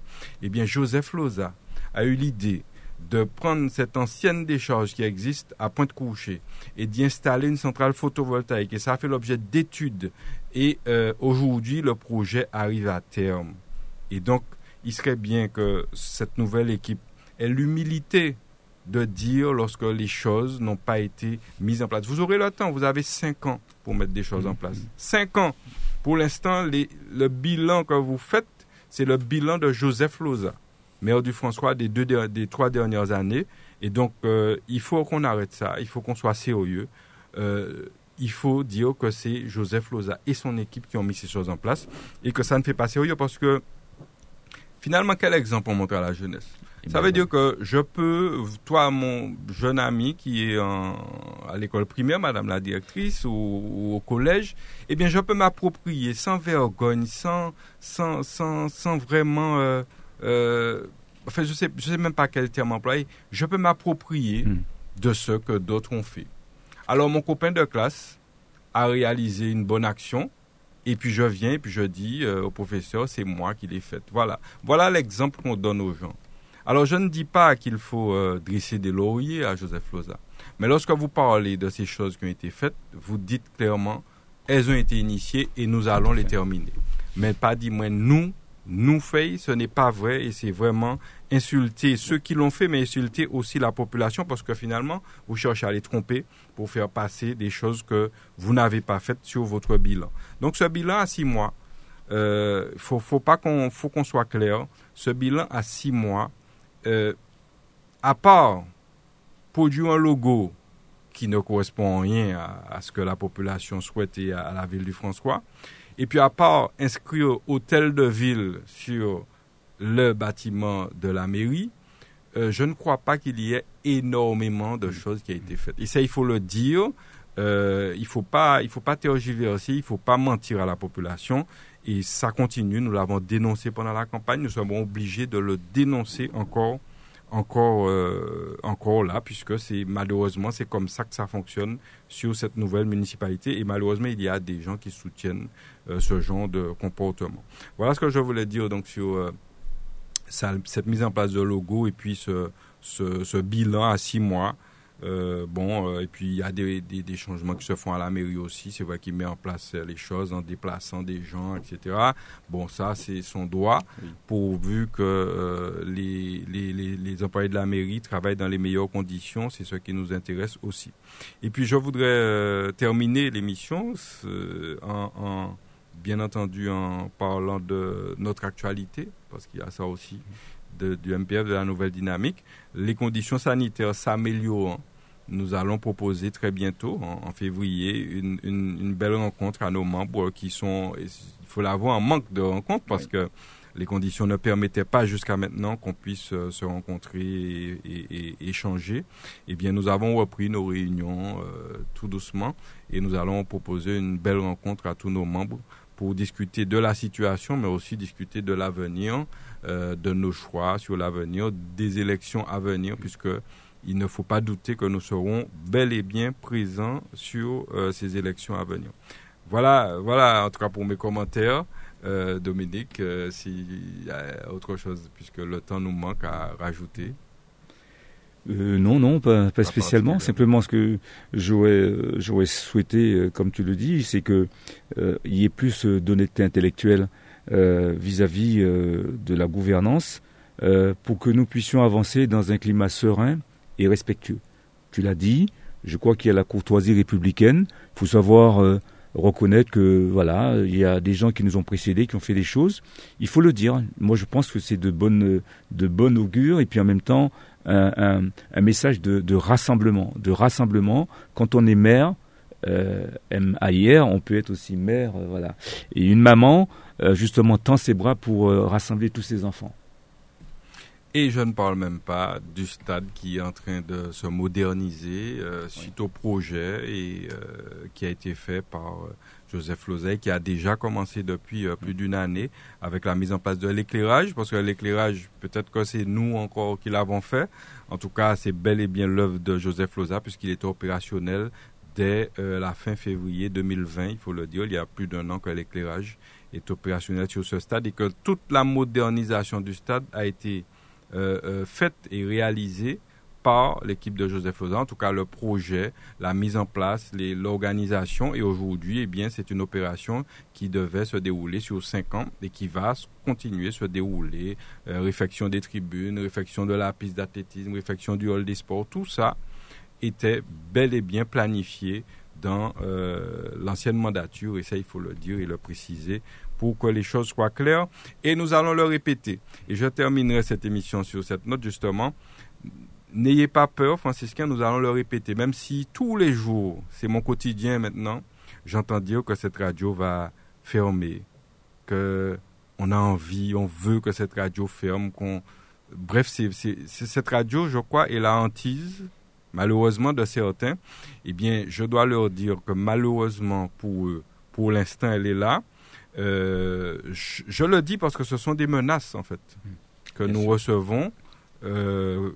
Eh bien Joseph Loza a eu l'idée de prendre cette ancienne décharge qui existe à Pointe-Couchée et d'y installer une centrale photovoltaïque. Et ça a fait l'objet d'études. Et euh, aujourd'hui, le projet arrive à terme. Et donc, il serait bien que cette nouvelle équipe ait l'humilité de dire lorsque les choses n'ont pas été mises en place. Vous aurez le temps, vous avez cinq ans pour mettre des choses en place. Cinq ans. Pour l'instant, le bilan que vous faites, c'est le bilan de Joseph Loza, maire du François des, deux, des trois dernières années. Et donc, euh, il faut qu'on arrête ça, il faut qu'on soit sérieux. Euh, il faut dire que c'est Joseph Loza et son équipe qui ont mis ces choses en place et que ça ne fait pas sérieux parce que finalement, quel exemple on montre à la jeunesse? Ça ben, veut dire que je peux, toi, mon jeune ami qui est en- à l'école primaire, madame la directrice, ou, ou au collège, eh bien, je peux m'approprier sans vergogne, sans, sans, sans, sans vraiment, euh, euh, enfin, je sais, je sais même pas quel terme employer, je peux m'approprier Hmm. de ce que d'autres ont fait. Alors, mon copain de classe a réalisé une bonne action, et puis je viens et puis je dis euh, au professeur, c'est moi qui l'ai faite. Voilà. Voilà l'exemple qu'on donne aux gens. Alors, je ne dis pas qu'il faut euh, dresser des lauriers à Joseph Loza. Mais lorsque vous parlez de ces choses qui ont été faites, vous dites clairement, elles ont été initiées et nous allons les terminer. Mais pas dit, moi, nous, nous fait, ce n'est pas vrai et c'est vraiment insulter ceux qui l'ont fait, mais insulter aussi la population parce que finalement, vous cherchez à les tromper pour faire passer des choses que vous n'avez pas faites sur votre bilan. Donc, ce bilan à six mois, euh, faut, faut pas qu'on, faut qu'on soit clair. Ce bilan à six mois, euh, à part produire un logo qui ne correspond en rien à, ce que la population souhaitait à, à la ville du François, et puis à part inscrire hôtel de ville sur le bâtiment de la mairie, euh, je ne crois pas qu'il y ait énormément de choses qui ont été faites. Et ça, il faut le dire. Euh, il faut pas, il faut pas tergiverser, il faut pas mentir à la population. Et ça continue. Nous l'avons dénoncé pendant la campagne. Nous sommes obligés de le dénoncer encore, encore, euh, encore là, puisque c'est malheureusement c'est comme ça que ça fonctionne sur cette nouvelle municipalité. Et malheureusement, il y a des gens qui soutiennent euh, ce genre de comportement. Voilà ce que je voulais dire donc sur euh, cette mise en place de logo et puis ce, ce, ce bilan à six mois. Euh, bon, euh, et puis il y a des, des, des changements qui se font à la mairie aussi. C'est vrai qu'il met en place euh, les choses en déplaçant des gens, etc. Bon, ça, c'est son droit, pourvu que euh, les, les, les, les employés de la mairie travaillent dans les meilleures conditions. C'est ce qui nous intéresse aussi. Et puis, je voudrais euh, terminer l'émission en, en, bien entendu, en parlant de notre actualité, parce qu'il y a ça aussi de- du MPF, de la nouvelle dynamique. Les conditions sanitaires s'améliorant, nous allons proposer très bientôt, en, en février, une, une- une belle rencontre à nos membres qui sont, il faut l'avoir, en manque de rencontres parce que les conditions ne permettaient pas jusqu'à maintenant qu'on puisse euh, se rencontrer et, et- et échanger. Eh bien, nous avons repris nos réunions euh, tout doucement et nous allons proposer une belle rencontre à tous nos membres pour discuter de la situation, mais aussi discuter de l'avenir, euh, de nos choix sur l'avenir, des élections à venir, puisque il ne faut pas douter que nous serons bel et bien présents sur euh, ces élections à venir. Voilà, voilà en tout cas pour mes commentaires. Euh, Dominique, euh, s'il y a autre chose, puisque le temps nous manque à rajouter. Euh, non, non, pas, pas spécialement. Simplement, ce que j'aurais, souhaité, comme tu le dis, c'est que euh, il y ait plus d'honnêteté intellectuelle vis-à-vis de la gouvernance pour que nous puissions avancer dans un climat serein et respectueux. Tu l'as dit. Je crois qu'il y a la courtoisie républicaine. Il faut savoir euh, reconnaître que voilà, il y a des gens qui nous ont précédés, qui ont fait des choses. Il faut le dire. Moi, je pense que c'est de bonne, de bonne augure et puis en même temps un, message de, rassemblement, de rassemblement. Quand on est mère, euh, M-A-I-R, on peut être aussi mère, euh, voilà. Et une maman, euh, justement, tend ses bras pour rassembler tous ses enfants. Et je ne parle même pas du stade qui est en train de se moderniser euh, suite au projet et euh, qui a été fait par euh, Joseph Lozay, qui a déjà commencé depuis euh, plus d'une année avec la mise en place de l'éclairage, parce que l'éclairage, peut-être que c'est nous encore qui l'avons fait. En tout cas, c'est bel et bien l'œuvre de Joseph Lozay, puisqu'il était opérationnel dès euh, la fin février 2020, il faut le dire. Il y a plus d'un an que l'éclairage est opérationnel sur ce stade et que toute la modernisation du stade a été faite et réalisée par l'équipe de Joseph Lozan, en tout cas le projet, la mise en place, l'organisation. Et aujourd'hui, eh bien, c'est une opération qui devait se dérouler sur cinq ans et qui va continuer se dérouler. Euh, réfection des tribunes, réfection de la piste d'athlétisme, réfection du hall des sports, tout ça était bel et bien planifié dans euh, l'ancienne mandature, et ça il faut le dire et le préciser, pour que les choses soient claires. Et nous allons le répéter. Et je terminerai cette émission sur cette note, justement. n'ayez pas peur, franciscains, nous allons le répéter, même si tous les jours, c'est mon quotidien maintenant, j'entends dire que cette radio va fermer, que on a envie, on veut que cette radio ferme, qu'on bref, c'est cette radio, je crois, est la hantise malheureusement de certains, eh bien, je dois leur dire que malheureusement pour eux, pour l'instant, elle est là. Euh, je, le dis parce que ce sont des menaces, en fait, que nous recevons euh,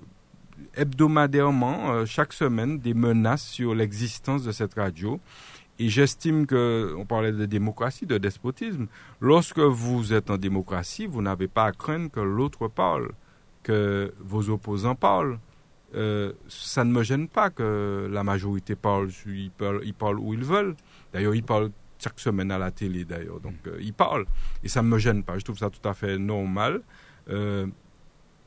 hebdomadairement, euh, chaque semaine, des menaces sur l'existence de cette radio. Et j'estime que, on parlait de démocratie, de despotisme. Lorsque vous êtes en démocratie, vous n'avez pas à craindre que l'autre parle, que vos opposants parlent. Euh, ça ne me gêne pas que la majorité parle, ils parlent, ils parlent où ils veulent. D'ailleurs, ils parlent chaque semaine à la télé, d'ailleurs. Donc, euh, ils parlent. Et ça ne me gêne pas. Je trouve ça tout à fait normal. Euh,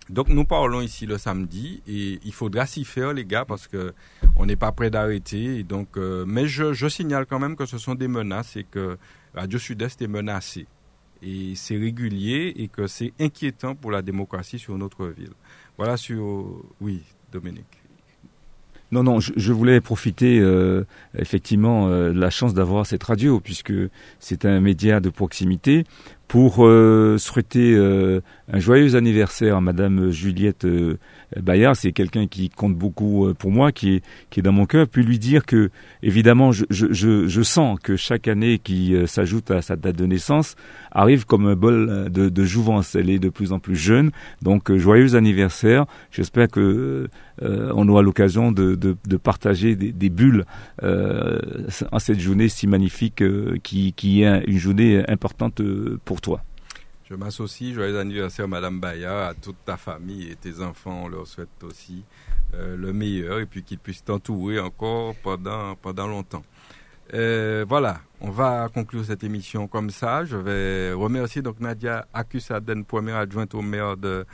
donc, nous parlons ici le samedi et il faudra s'y faire, les gars, parce que on n'est pas prêt d'arrêter. Donc, mais je, je, signale quand même que ce sont des menaces et que Radio Sud-Est est menacée. Et c'est régulier et que c'est inquiétant pour la démocratie sur notre ville. Voilà sur... Oui, Dominique. Non, non, je, voulais profiter euh, effectivement euh, de la chance d'avoir cette radio, puisque c'est un média de proximité, pour euh, souhaiter un joyeux anniversaire à Madame Juliette Bayard. C'est quelqu'un qui compte beaucoup pour moi, qui est, dans mon cœur. Puis lui dire que, évidemment, je sens que chaque année qui s'ajoute à sa date de naissance arrive comme un bol de, de jouvence. Elle est de plus en plus jeune. Donc, joyeux anniversaire. J'espère que on aura l'occasion de partager des, bulles euh, en cette journée si magnifique euh, qui, est une journée importante euh, pour toi. Je m'associe, joyeux anniversaire Madame Baya, à toute ta famille et tes enfants, on leur souhaite aussi le meilleur et puis qu'ils puissent t'entourer encore pendant, pendant longtemps. voilà, on va conclure cette émission comme ça. Je vais remercier donc Nadia Akusaden, première adjointe au maire de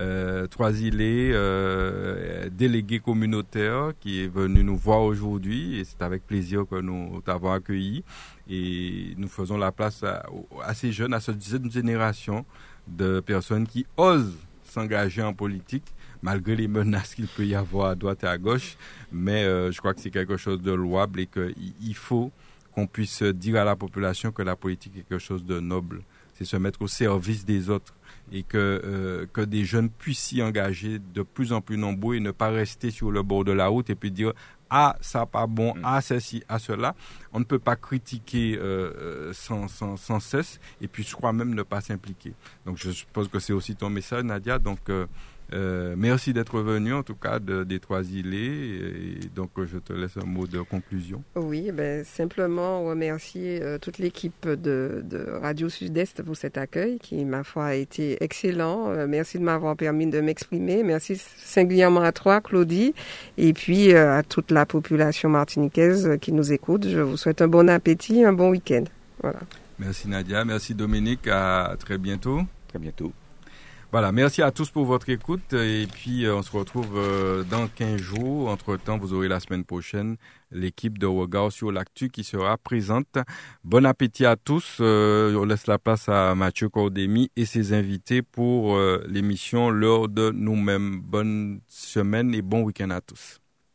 euh, trois îlets euh, délégué communautaire qui est venu nous voir aujourd'hui et c'est avec plaisir que nous t'avons accueilli et nous faisons la place à, ces jeunes, à cette génération de personnes qui osent s'engager en politique malgré les menaces qu'il peut y avoir à droite et à gauche. Mais euh, je crois que c'est quelque chose de louable et qu'il faut qu'on puisse dire à la population que la politique est quelque chose de noble. C'est se mettre au service des autres et que, euh, que des jeunes puissent s'y engager de plus en plus nombreux et ne pas rester sur le bord de la route et puis dire ah ça pas bon, mm. ah ceci, ah cela. On ne peut pas critiquer euh, euh, sans, sans, sans, cesse et puis je crois même ne pas s'impliquer. Donc je suppose que c'est aussi ton message Nadia. Donc euh, merci d'être venu, en tout cas, des Trois Îlets. Et donc, je te laisse un mot de conclusion. Oui, ben, simplement remercier euh, toute l'équipe de, Radio Sud-Est pour cet accueil qui, ma foi, a été excellent. Euh, merci de m'avoir permis de m'exprimer. Merci singulièrement à toi, Claudie, et puis à toute la population martiniquaise qui nous écoute. Je vous souhaite un bon appétit, un bon week-end. Voilà. Merci Nadia, merci Dominique. À très bientôt. Très bientôt. Voilà, merci à tous pour votre écoute et puis euh, on se retrouve euh, dans 15 jours. Entre-temps, vous aurez la semaine prochaine l'équipe de Regard sur l'actu qui sera présente. Bon appétit à tous. Euh, on laisse la place à Mathieu Cordémy et ses invités pour l'émission L'heure de nous-mêmes. Bonne semaine et bon week-end à tous.